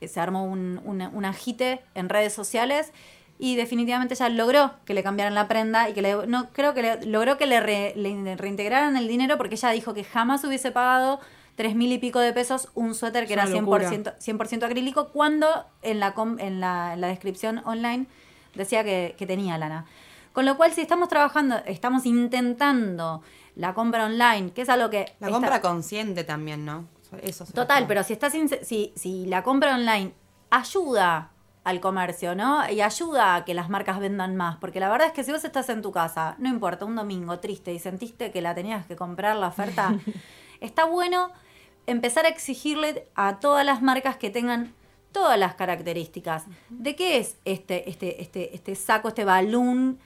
Eh, Se armó un, un, un agite en redes sociales y definitivamente ella logró que le cambiaran la prenda y que le, no creo que le, logró que le, re- le reintegraran el dinero porque ella dijo que jamás hubiese pagado tres mil y pico de pesos un suéter que Es era una locura. 100%, 100% acrílico cuando en la, com- en, la, en la descripción online decía que, que tenía lana. Con lo cual, si estamos trabajando, estamos intentando la compra online, que es algo que... La está- compra consciente también, ¿no? Eso Total, pero si estás si, si la compra online ayuda al comercio, ¿no? Y ayuda a que las marcas vendan más, porque la verdad es que si vos estás en tu casa, no importa, un domingo triste y sentiste que la tenías que comprar la oferta, está bueno empezar a exigirle a todas las marcas que tengan todas las características. ¿De qué es este este este este saco, este balón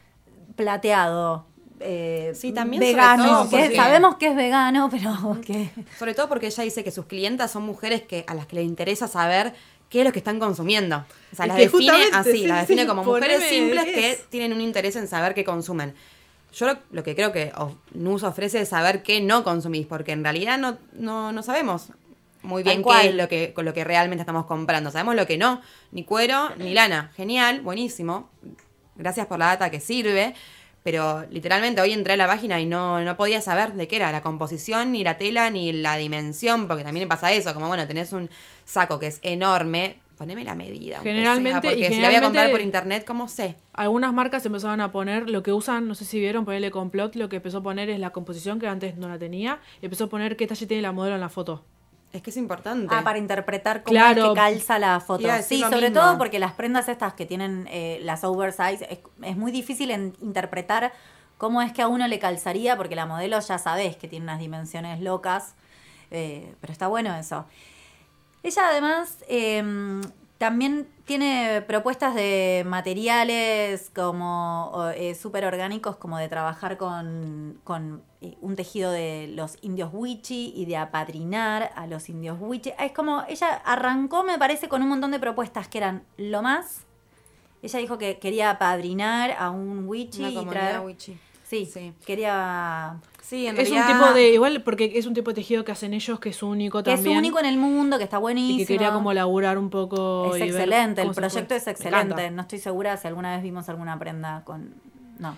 plateado? eh, Sí, también sobre vegano, todo que porque- sabemos que es vegano, pero que Sobre todo porque ella dice que sus clientas son mujeres que a las que les interesa saber qué es lo que están consumiendo. O sea, Es las define así, sí, las define como mujeres simples que tienen un interés en saber qué consumen. Yo lo, lo que creo que of- NUS ofrece es saber qué no consumís, porque en realidad no, no, no sabemos muy bien qué es lo que, con lo que realmente estamos comprando. Sabemos lo que no, ni cuero, ni lana. Genial, buenísimo. Gracias por la data que sirve. Pero literalmente hoy entré a la página y no, no podía saber de qué era la composición, ni la tela, ni la dimensión, porque también pasa eso, como bueno, tenés un saco que es enorme, poneme la medida. Generalmente- sea, y porque si la voy a comprar por internet, ¿cómo sé? Algunas marcas empezaban a poner lo que usan, no sé si vieron, ponerle complot, lo que empezó a poner es la composición que antes no la tenía, y empezó a poner qué talle tiene la modelo en la foto. Es que es importante. Ah, para interpretar cómo Claro. es que calza la foto. Sí, sobre mismo. todo porque las prendas estas que tienen eh, las oversize, es, es muy difícil en- interpretar cómo es que a uno le calzaría, porque la modelo ya sabes que tiene unas dimensiones locas, eh, pero está bueno eso. Ella además em, también tiene propuestas de materiales como eh, súper orgánicos, como de trabajar con, con, eh, un tejido de los indios wichi y de apadrinar a los indios wichi. Es como, ella arrancó, me parece, con un montón de propuestas que eran lo más. Ella dijo que quería apadrinar a un wichi Una y traer... wichi. Sí, Sí. quería... Sí, en Es un tipo de, igual porque es un tipo de tejido que hacen ellos que es único Que también. es único en el mundo, que está buenísimo. y que quería como laburar un poco. Es y ver excelente, el proyecto es excelente. No estoy segura si alguna vez vimos alguna prenda con... No.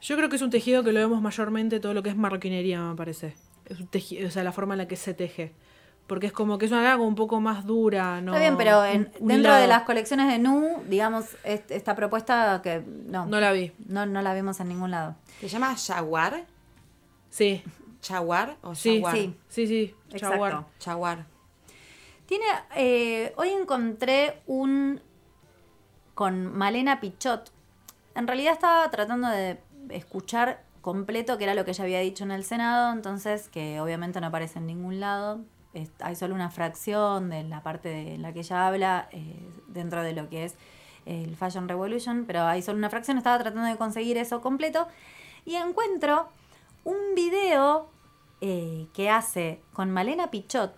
Yo creo que es un tejido que lo vemos mayormente todo lo que es marroquinería, me parece. Es un tejido, o sea, la forma en la que se teje. Porque es como que es una como un poco más dura, ¿no? Está bien, pero en- Un- un dentro de las colecciones de Nu, digamos, est- esta propuesta que no, No la vi. no, no la vimos en ningún lado. ¿Se llama Jaguar? Sí, ¿Jaguar o sí, Jaguar? Sí. sí, sí. Exacto. Jaguar. Jaguar. Tiene, eh, hoy encontré un con Malena Pichot. En realidad estaba tratando de escuchar completo, que era lo que ella había dicho en el Senado, entonces que obviamente no aparece en ningún lado. Es- hay solo una fracción de la parte de la que ella habla eh, dentro de lo que es el Fashion Revolution, pero hay solo una fracción. Estaba tratando de conseguir eso completo y encuentro un video eh, que hace con Malena Pichot,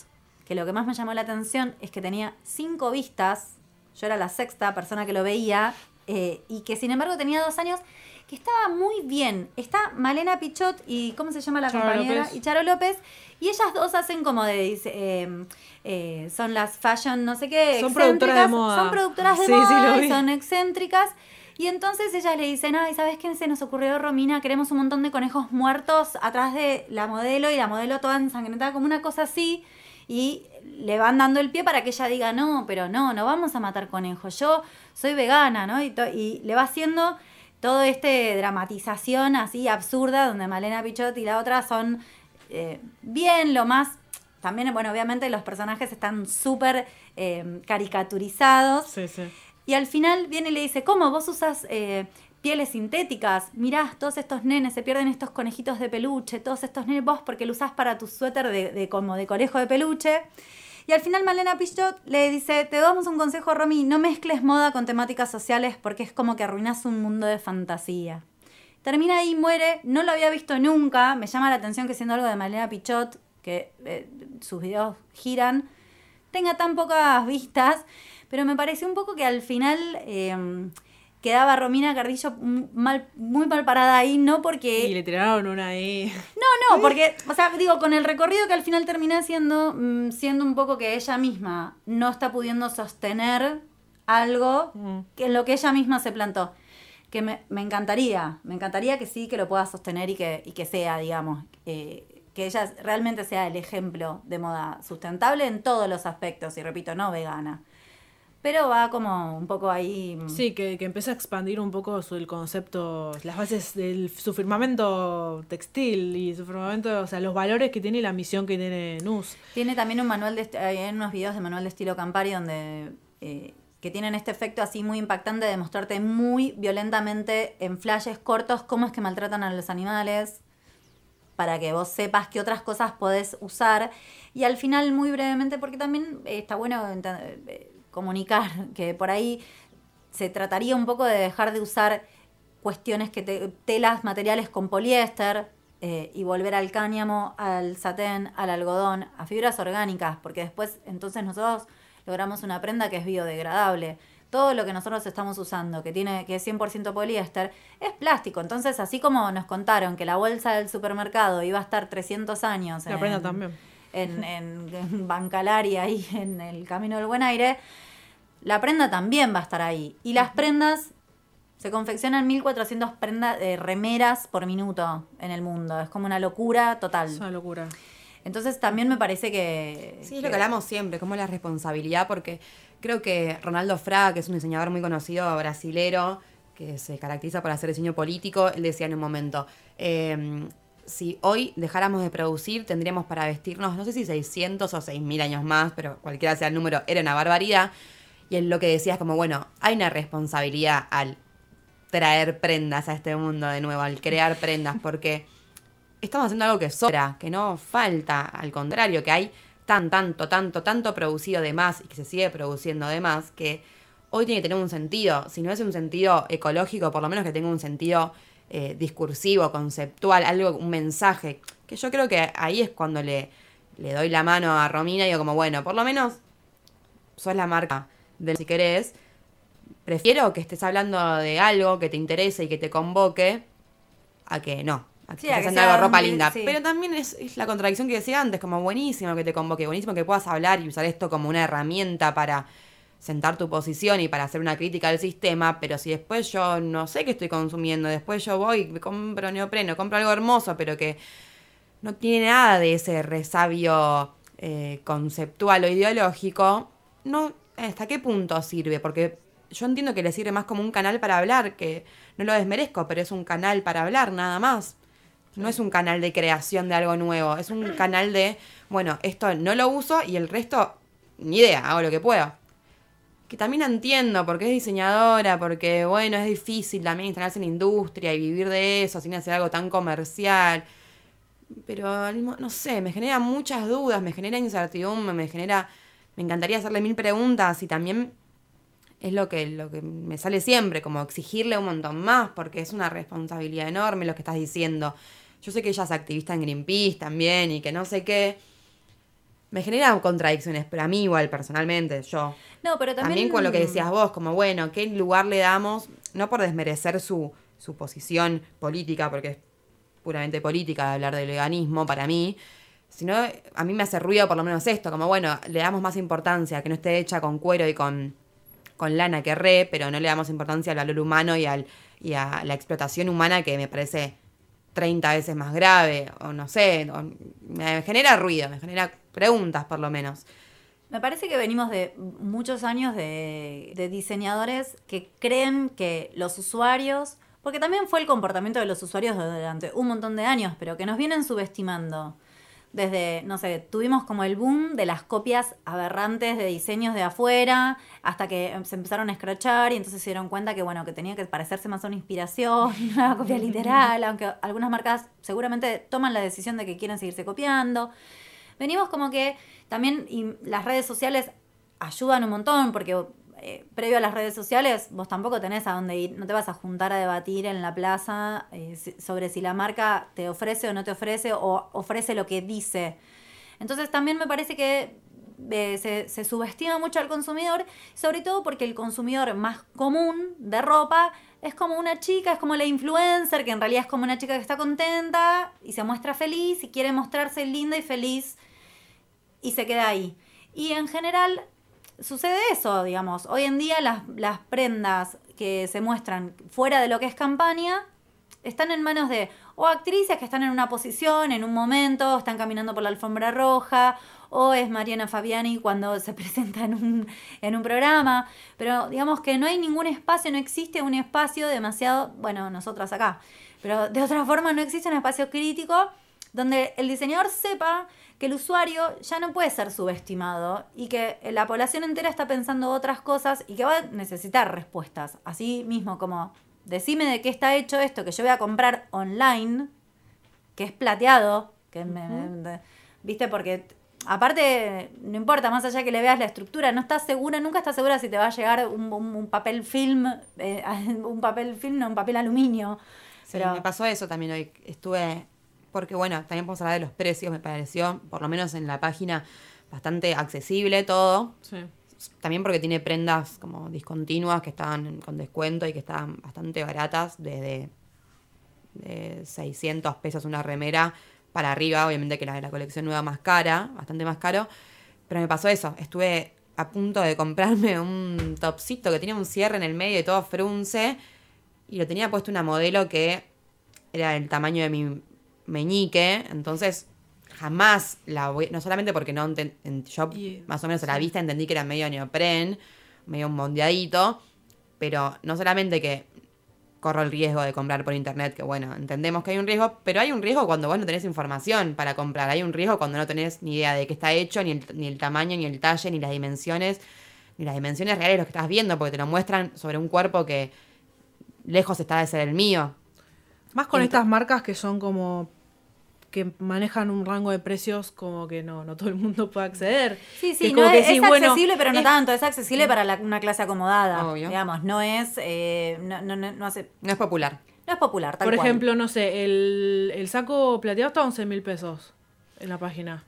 que lo que más me llamó la atención es que tenía cinco vistas, yo era la sexta persona que lo veía, eh, y que sin embargo tenía dos años, que estaba muy bien. Está Malena Pichot y, ¿cómo se llama la Charo compañera? López. Y Charo López, y ellas dos hacen como de, dice, eh, eh, son las fashion, no sé qué, Son productoras de moda. Son productoras de Sí, moda, y son excéntricas. Y entonces ellas le dicen, ay, ¿sabes qué se nos ocurrió, Romina? Queremos un montón de conejos muertos atrás de la modelo y la modelo toda ensangrentada, como una cosa así. Y le van dando el pie para que ella diga, no, pero no, no vamos a matar conejos. Yo soy vegana, ¿no? Y, le va haciendo todo este dramatización así absurda, donde Malena Pichot y la otra son eh, bien, lo más... También, bueno, obviamente los personajes están súper eh, caricaturizados. Sí, sí. Y al final viene y le dice, ¿cómo? ¿Vos usas eh, pieles sintéticas? Mirá, todos estos nenes, se pierden estos conejitos de peluche, todos estos nenes, vos porque lo usás para tu suéter de como de conejo de peluche. Y al final Malena Pichot le dice, te damos un consejo, Romy, no mezcles moda con temáticas sociales porque es como que arruinas un mundo de fantasía. Termina ahí, muere, no lo había visto nunca, me llama la atención que siendo algo de Malena Pichot, que eh, sus videos giran, tenga tan pocas vistas, pero me pareció un poco que al final eh, quedaba Romina Cardillo mal, muy mal parada ahí, no porque... Y le tiraron una ahí. No, no, porque, o sea, digo, con el recorrido que al final termina siendo, mm, siendo un poco que ella misma no está pudiendo sostener algo Mm. que en lo que ella misma se plantó. Que me, me encantaría, me encantaría que sí, que lo pueda sostener y que, y que sea, digamos, eh, que ella realmente sea el ejemplo de moda sustentable en todos los aspectos, y repito, no vegana. Pero va como un poco ahí... mm, Sí, que, que empieza a expandir un poco su, el concepto, las bases del su firmamento textil y su firmamento, o sea, los valores que tiene y la misión que tiene NUS. Tiene también un manual de hay unos videos de manual de estilo Campari donde eh, que tienen este efecto así muy impactante de mostrarte muy violentamente en flashes cortos cómo es que maltratan a los animales para que vos sepas qué otras cosas podés usar y al final muy brevemente porque también eh, está bueno eh, comunicar que por ahí se trataría un poco de dejar de usar cuestiones que te- telas, materiales con poliéster eh, y volver al cáñamo, al satén, al algodón, a fibras orgánicas, porque después entonces nosotros logramos una prenda que es biodegradable. Todo lo que nosotros estamos usando, que tiene que es 100% poliéster, es plástico. Entonces, así como nos contaron que la bolsa del supermercado iba a estar 300 años La prenda también. En, en, en Bancalar y ahí en el Camino del Buen Aire, la prenda también va a estar ahí. Y las prendas se confeccionan 1400 prendas de remeras por minuto en el mundo. Es como una locura total. Es una locura. Entonces también me parece que... Sí, es lo que hablamos siempre, como la responsabilidad, porque Creo que Ronaldo Fra, que es un diseñador muy conocido brasilero, que se caracteriza por hacer diseño político, él decía en un momento, eh, si hoy dejáramos de producir, tendríamos para vestirnos, no sé si 600 o 6.000 años más, pero cualquiera sea el número, era una barbaridad. Y él lo que decía es como, bueno, hay una responsabilidad al traer prendas a este mundo de nuevo, al crear prendas, porque estamos haciendo algo que sobra, que no falta, al contrario, que hay tan, tanto, tanto, tanto producido de más y que se sigue produciendo de más, que hoy tiene que tener un sentido. Si no es un sentido ecológico, por lo menos que tenga un sentido eh, discursivo, conceptual, algo, un mensaje. Que yo creo que ahí es cuando le, le doy la mano a Romina y digo como, bueno, por lo menos sos la marca del si querés. Prefiero que estés hablando de algo que te interese y que te convoque a que no. A que Sí, estés haciendo algo ropa linda. sí. Pero también es, es la contradicción que decía antes, como buenísimo que te convoque, buenísimo que puedas hablar y usar esto como una herramienta para sentar tu posición y para hacer una crítica al sistema, pero si después yo no sé qué estoy consumiendo, después yo voy, me compro neopreno, compro algo hermoso, pero que no tiene nada de ese resabio eh, conceptual o ideológico, no, ¿hasta qué punto sirve? Porque yo entiendo que le sirve más como un canal para hablar, que no lo desmerezco, pero es un canal para hablar nada más. No es un canal de creación de algo nuevo, es un canal de, bueno, esto no lo uso y el resto, ni idea, hago lo que puedo. Que también entiendo, porque es diseñadora, porque, bueno, es difícil también instalarse en la industria y vivir de eso sin hacer algo tan comercial. Pero, no sé, me genera muchas dudas, me genera incertidumbre, me genera... Me encantaría hacerle mil preguntas y también es lo que, lo que me sale siempre, como exigirle un montón más, porque es una responsabilidad enorme lo que estás diciendo. Yo sé que ella es activista en Greenpeace también y que no sé qué. Me genera contradicciones, pero a mí igual, personalmente, yo. No, pero también. También con lo que decías vos, como bueno, ¿qué lugar le damos? No por desmerecer su, su posición política, porque es puramente política hablar del veganismo para mí, sino a mí me hace ruido por lo menos esto, como bueno, le damos más importancia, que no esté hecha con cuero y con, con lana que re, pero no le damos importancia al valor humano y, al, y a la explotación humana que me parece 30 veces más grave, o no sé, o- me genera ruido, me genera preguntas por lo menos. Me parece que venimos de muchos años de, diseñadores que creen que los usuarios, porque también fue el comportamiento de los usuarios durante un montón de años, pero que nos vienen subestimando. Desde, no sé, tuvimos como el boom de las copias aberrantes de diseños de afuera, hasta que se empezaron a escrachar y entonces se dieron cuenta que, bueno, que tenía que parecerse más a una inspiración, una copia literal, aunque algunas marcas seguramente toman la decisión de que quieren seguirse copiando venimos como que también y las redes sociales ayudan un montón porque eh, previo a las redes sociales vos tampoco tenés a dónde ir, no te vas a juntar a debatir en la plaza eh, sobre si la marca te ofrece o no te ofrece o ofrece lo que dice. Entonces también me parece que eh, se, se subestima mucho al consumidor, sobre todo porque el consumidor más común de ropa es como una chica, es como la influencer, que en realidad es como una chica que está contenta y se muestra feliz y quiere mostrarse linda y feliz y se queda ahí. Y en general sucede eso, digamos. Hoy en día las, las prendas que se muestran fuera de lo que es campaña están en manos de o actrices que están en una posición, en un momento, están caminando por la alfombra roja, o es Mariana Fabiani cuando se presenta en un, en un programa, pero digamos que no hay ningún espacio, no existe un espacio demasiado, bueno, nosotras acá, pero de otra forma no existe un espacio crítico donde el diseñador sepa que el usuario ya no puede ser subestimado y que la población entera está pensando otras cosas y que va a necesitar respuestas. Así mismo como, decime de qué está hecho esto que yo voy a comprar online, que es plateado, que me- viste, porque aparte, no importa, más allá que le veas la estructura, no estás segura, nunca estás segura si te va a llegar un, un- un papel film, eh, un papel film, no, un papel aluminio. Sí, Pero- me pasó eso también hoy. Estuve, porque bueno, también podemos hablar de los precios, me pareció, por lo menos en la página, bastante accesible todo. Sí. También porque tiene prendas como discontinuas que estaban con descuento y que estaban bastante baratas, desde de 600 pesos una remera para arriba, obviamente que la de la colección nueva más cara, bastante más caro. Pero me pasó eso, estuve a punto de comprarme un topsito que tenía un cierre en el medio y todo frunce, y lo tenía puesto una modelo que era el tamaño de mi meñique, entonces jamás la voy, no solamente porque no en- yo más o menos a la vista entendí que era medio neopren, medio un mondeadito, pero no solamente que corro el riesgo de comprar por internet, que bueno, entendemos que hay un riesgo, pero hay un riesgo cuando vos no tenés información para comprar, hay un riesgo cuando no tenés ni idea de qué está hecho, ni el, ni el tamaño, ni el talle, ni las dimensiones, ni las dimensiones reales de lo que estás viendo, porque te lo muestran sobre un cuerpo que lejos está de ser el mío. Más con estas marcas que son como que manejan un rango de precios como que no, no todo el mundo puede acceder. Sí, sí, es no es, decís, es bueno, accesible, pero no es- tanto. Es accesible para la- una clase acomodada. Obvio. Digamos, no es, eh, no, no, no, no hace, No es popular. no es popular, tal Por cual. ejemplo, no sé, el, el saco plateado está a 11 mil pesos en la página.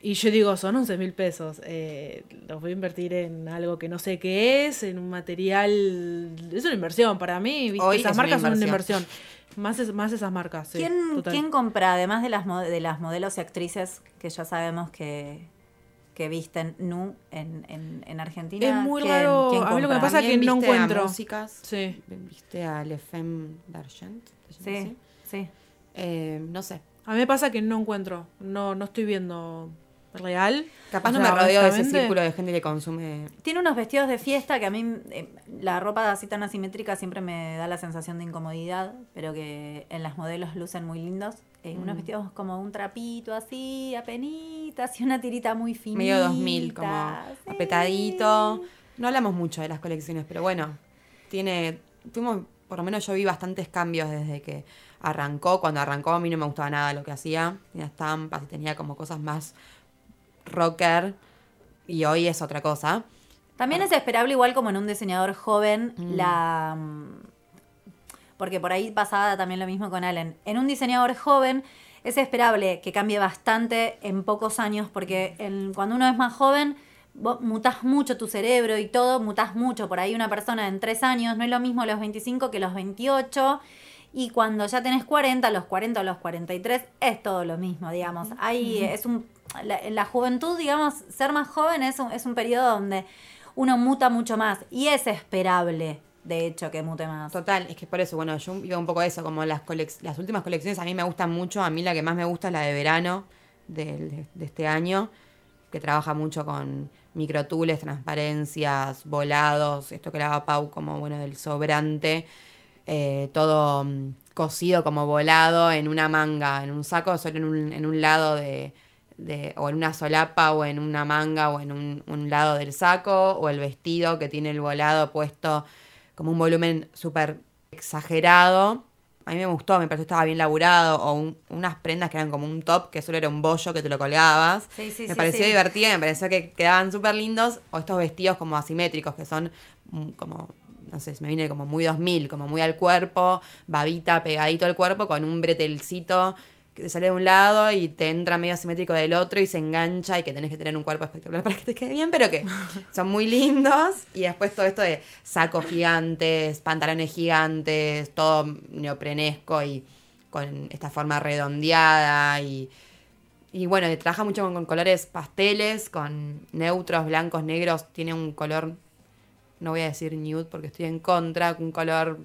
Y yo digo, son 11 mil pesos. eh, los voy a invertir en algo que no sé qué es, en un material. Es una inversión para mí. ¿viste? Hoy esas es una marcas son una inversión. Más, es- más esas marcas. sí, ¿Quién, total. quién compra, además de las, de las modelos y actrices que ya sabemos que, que visten nu en, en, en Argentina? Es muy ¿quién- raro. quién A mí lo que me pasa es que no a encuentro. músicas, Sí. viste a Le Femme d'Argent. ¿se llama Sí, sí. Eh, no sé. A mí me pasa que no encuentro. No, no estoy viendo real. Capaz O no sea, me rodeo de ese círculo de gente que consume. Tiene unos vestidos de fiesta que a mí eh, la ropa así tan asimétrica siempre me da la sensación de incomodidad, pero que en las modelos lucen muy lindos. Eh, Unos Mm. vestidos como un trapito así, apenitas y una tirita muy finita. Medio 2000, como sí. apretadito. No hablamos mucho de las colecciones, pero bueno, tiene. Fuimos, por lo menos yo vi bastantes cambios desde que arrancó. Cuando arrancó a mí no me gustaba nada lo que hacía. Tenía estampas y tenía como cosas más rocker. Y hoy es otra cosa. También es esperable, igual como en un diseñador joven, Mm. la. mm, Porque por ahí pasaba también lo mismo con Allen. En un diseñador joven es esperable que cambie bastante en pocos años, porque en- cuando uno es más joven, vos mutás mucho tu cerebro y todo, mutás mucho. Por ahí una persona en tres años no es lo mismo los 25 que los 28. Y cuando ya tenés 40, los 40 o los 43, es todo lo mismo, digamos. Ahí es un. La, en la juventud, digamos, ser más joven es un, es un periodo donde uno muta mucho más. Y es esperable, de hecho, que mute más. Total, es que por eso, bueno, yo iba un poco a eso, como las, las últimas colecciones a mí me gustan mucho, a mí la que más me gusta es la de verano de, de este año, que trabaja mucho con microtules, transparencias, volados, esto que daba Pau como, bueno, del sobrante, eh, todo mm, cosido como volado en una manga, en un saco, solo en un, en un lado de, de- o en una solapa, o en una manga, o en un, un lado del saco, o el vestido que tiene el volado puesto como un volumen súper exagerado. A mí me gustó, me pareció que estaba bien laburado, o un- unas prendas que eran como un top, que solo era un bollo que te lo colgabas. Sí, sí, me sí, pareció divertido, me pareció que quedaban súper lindos, o estos vestidos como asimétricos, que son mm, como, no sé, me viene como muy 2000, como muy al cuerpo, babita pegadito al cuerpo, con un bretelcito que te sale de un lado y te entra medio asimétrico del otro y se engancha y que tenés que tener un cuerpo espectacular para que te quede bien, pero que son muy lindos. Y después todo esto de sacos gigantes, pantalones gigantes, todo neoprenesco y con esta forma redondeada y, y bueno, trabaja mucho con, con colores pasteles, con neutros, blancos, negros, tiene un color, no voy a decir nude porque estoy en contra, un color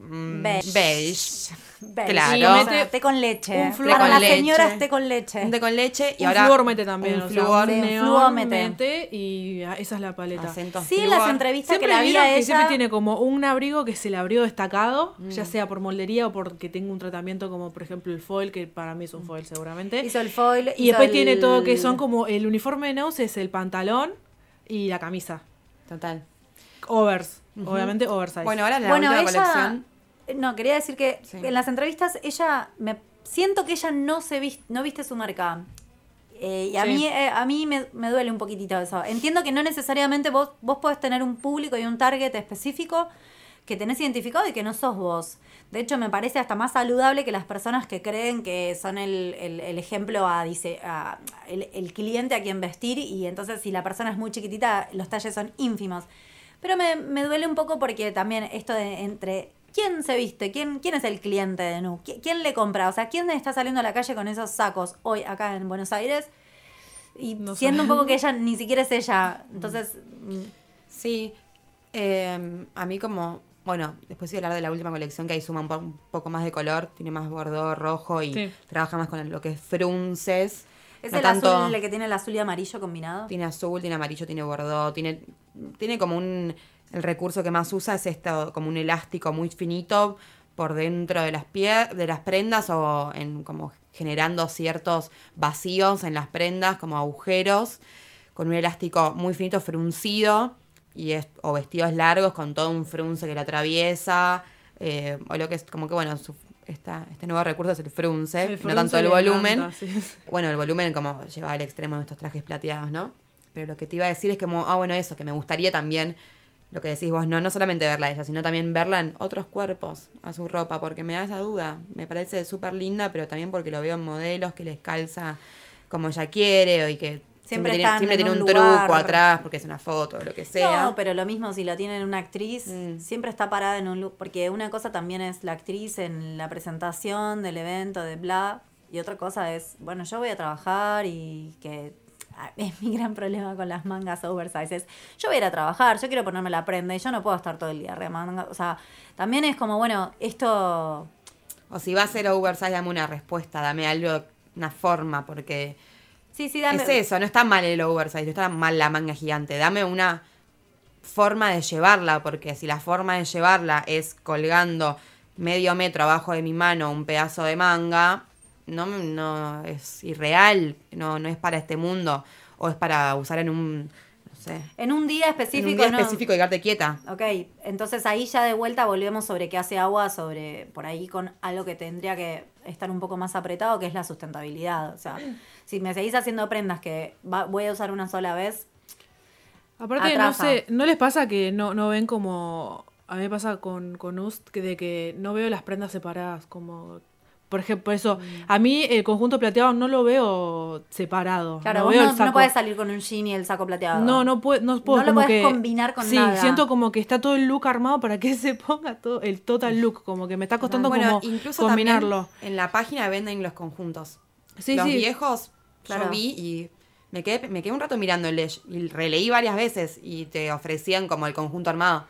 mm, Beige. beige. Beige. Claro. Y mete té con leche. Un flúor Para con las leche. señoras, té con leche. Un té con leche y un ahora flúor mete también. un o sea, flúor, Sí, un neón flúor mete. mete y ah, esa es la paleta. acentos Sí, en las flúor. entrevistas que Siempre la vi vieron a que siempre ella. tiene como un abrigo que se le abrió destacado, Mm. ya sea por moldería o porque tenga un tratamiento como por ejemplo el foil, que para mí es un foil seguramente. Hizo el foil. Y hizo después el- tiene todo que son como el uniforme de Nose es el pantalón y la camisa. Total. Overs, obviamente oversize. Bueno, ahora en la Bueno, última ella. colección. No, quería decir que Sí. en las entrevistas ella. me Siento que ella no se vis- no viste su marca. Eh, y a Sí. mí, eh, a mí me, me duele un poquitito eso. Entiendo que no necesariamente vos, vos podés tener un público y un target específico que tenés identificado y que no sos vos. De hecho, me parece hasta más saludable que las personas que creen que son el, el- el ejemplo a, dice, a- el, el cliente a quien vestir y entonces si la persona es muy chiquitita, los talles son ínfimos. Pero me, me duele un poco porque también esto de entre quién se viste, quién, quién es el cliente de Nu, ¿Qui- quién le compra, o sea, quién está saliendo a la calle con esos sacos hoy acá en Buenos Aires y No siendo un poco que ella ni siquiera es ella, entonces mm, Sí. eh, a mí como bueno, después voy a hablar de la última colección que ahí suma un, po- un poco más de color, tiene más bordó rojo y Sí. trabaja más con lo que es frunces. ¿Es no el tanto- azul el que tiene el azul y amarillo combinado? Tiene azul, tiene amarillo, tiene bordó, tiene, tiene como un... El recurso que más usa es esto, como un elástico muy finito por dentro de las, pie, de las prendas o en como generando ciertos vacíos en las prendas, como agujeros, con un elástico muy finito, fruncido, y es, o vestidos largos con todo un frunce que lo atraviesa, eh, o lo que es como que, bueno, su- esta- este nuevo recurso es el frunce, El no tanto el volumen. encanta, sí. Bueno, el volumen como lleva al extremo de estos trajes plateados, ¿no? Pero lo que te iba a decir es que, como, ah, bueno, eso, que me gustaría también, lo que decís vos, no, no solamente verla a ella, sino también verla en otros cuerpos, a su ropa, porque me da esa duda. Me parece súper linda, pero también porque lo veo en modelos que les calza como ella quiere, o y que Siempre siempre, tiene, siempre un truco atrás, porque es una foto o lo que sea. No, pero lo mismo si lo tienen una actriz, Mm. siempre está parada en un look, porque una cosa también es la actriz en la presentación del evento, de bla, y otra cosa es, bueno, yo voy a trabajar y que es mi gran problema con las mangas oversize, es, yo voy a ir a trabajar, yo quiero ponerme la prenda y yo no puedo estar todo el día remanga, o sea, también es como, bueno, esto, O si va a ser oversize, dame una respuesta, dame algo, una forma, porque... sí, sí, dame, Es eso, no está mal el oversize, no está mal la manga gigante. Dame una forma de llevarla, porque si la forma de llevarla es colgando medio metro abajo de mi mano un pedazo de manga, no, no es irreal, no, no es para este mundo, o es para usar en un, no sé, en un día en específico, un día no. específico y quedarte quieta. Ok, entonces ahí ya de vuelta volvemos sobre qué hace agua, sobre por ahí con algo que tendría que estar un poco más apretado, que es la sustentabilidad. O sea, si me seguís haciendo prendas que va- voy a usar una sola vez, Aparte, no sé, ¿no les pasa que no, no ven como... A mí me pasa con, con Ust, que de que no veo las prendas separadas, como... Por ejemplo, eso, Mm. a mí el conjunto plateado no lo veo separado. claro, no vos veo no, el saco. no podés salir con un jean y el saco plateado. No, no puedo, no puedo No lo que combinar con sí, nada. siento como que está todo el look armado para que se ponga todo el total look, como que me está costando Bueno, como incluso combinarlo. también en la página venden los conjuntos. Sí, los sí. viejos, Claro. yo vi y me quedé, me quedé un rato mirando el y releí varias veces y te ofrecían como el conjunto armado.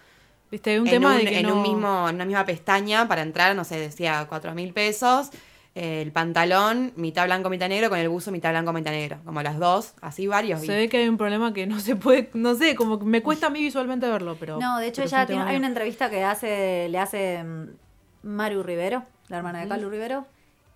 Viste, un en tema un, de que en no- un mismo, en una misma pestaña para entrar, no sé, decía cuatro mil pesos. eh, el pantalón, mitad blanco, mitad negro, con el buzo, mitad blanco, mitad negro. Como las dos, así varios. vi. se ve que hay un problema que no se puede, no sé, como que me cuesta a mí visualmente verlo, pero No, de hecho ella un tiene, hay una entrevista que hace, le hace mm, Maru Rivero, la hermana de Calu Rivero,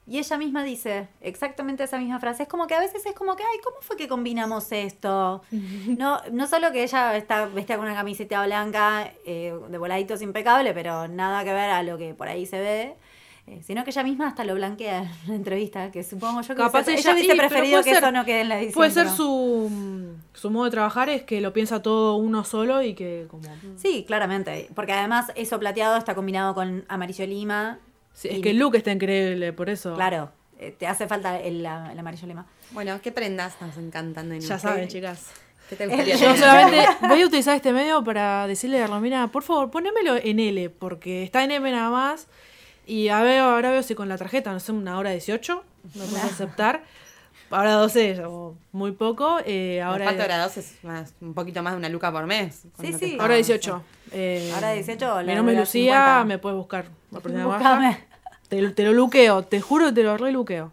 y ella misma dice exactamente esa misma frase. Es como que a veces es como que, ay, ¿cómo fue que combinamos esto? No, no solo que ella está vestida con una camiseta blanca eh, de voladitos impecable, pero nada que ver a lo que por ahí se ve. eh, sino que ella misma hasta lo blanquea en la entrevista, que supongo yo que Capaz ella- ella preferido que ser- eso no quede en la edición. Puede ser su, su modo de trabajar es que lo piensa todo uno solo y que como... Sí, claramente, porque además eso plateado está combinado con amarillo lima. Sí, es y- que el look está increíble, por eso. Claro, eh, te hace falta el, la- el amarillo lima. Bueno, ¿qué prendas nos encantan de Ya saben, chicas. ¿Qué te gustaría Yo solamente voy a utilizar este medio para decirle a Romina, por favor, ponémelo en L, porque está en M nada más. Y a ver, ahora veo si con la tarjeta, no sé, una hora 18, no puedo aceptar. Ahora 12, o muy poco. Eh, Ahora ahora, ahora 2 es más, un poquito más de una luca por mes. Sí, sí. está- ahora 18. Eh, Ahora 18, Mi nombre es Lucía, 50. me puedes buscar. baja. Te, te lo luqueo, te juro que te lo reluqueo.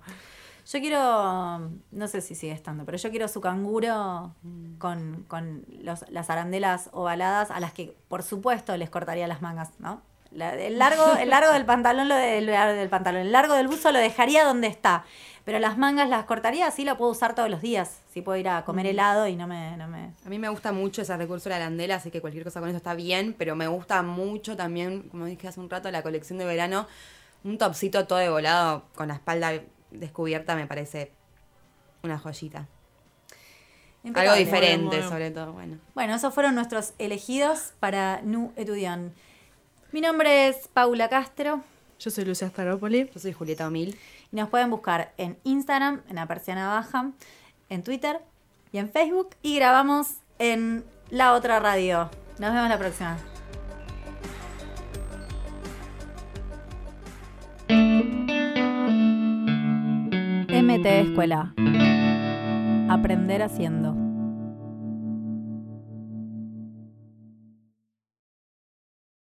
Yo quiero, no sé si sigue estando, pero yo quiero su canguro con, con los- las arandelas ovaladas a las que, por supuesto, les cortaría las mangas, ¿no? La- el, largo, el largo del pantalón, lo de- el largo del pantalón, el largo del buzo lo dejaría donde está, pero las mangas las cortaría, así lo puedo usar todos los días. Si puedo ir a comer helado y no me, no me, A mí me gusta mucho ese recurso de la arandela, así que cualquier cosa con eso está bien, pero me gusta mucho también, como dije hace un rato, la colección de verano, un topsito todo de volado con la espalda descubierta me parece una joyita. Algo diferente, Bueno, bueno. sobre todo, bueno. Bueno, esos fueron nuestros elegidos para Nu Etudiant. Mi nombre es Paula Castro Yo soy Lucía Staropoli. Yo soy Julieta Omil. Nos pueden buscar en Instagram, en la persiana baja, en Twitter y en Facebook y grabamos en la otra radio. Nos vemos la próxima. MT Escuela. Aprender haciendo.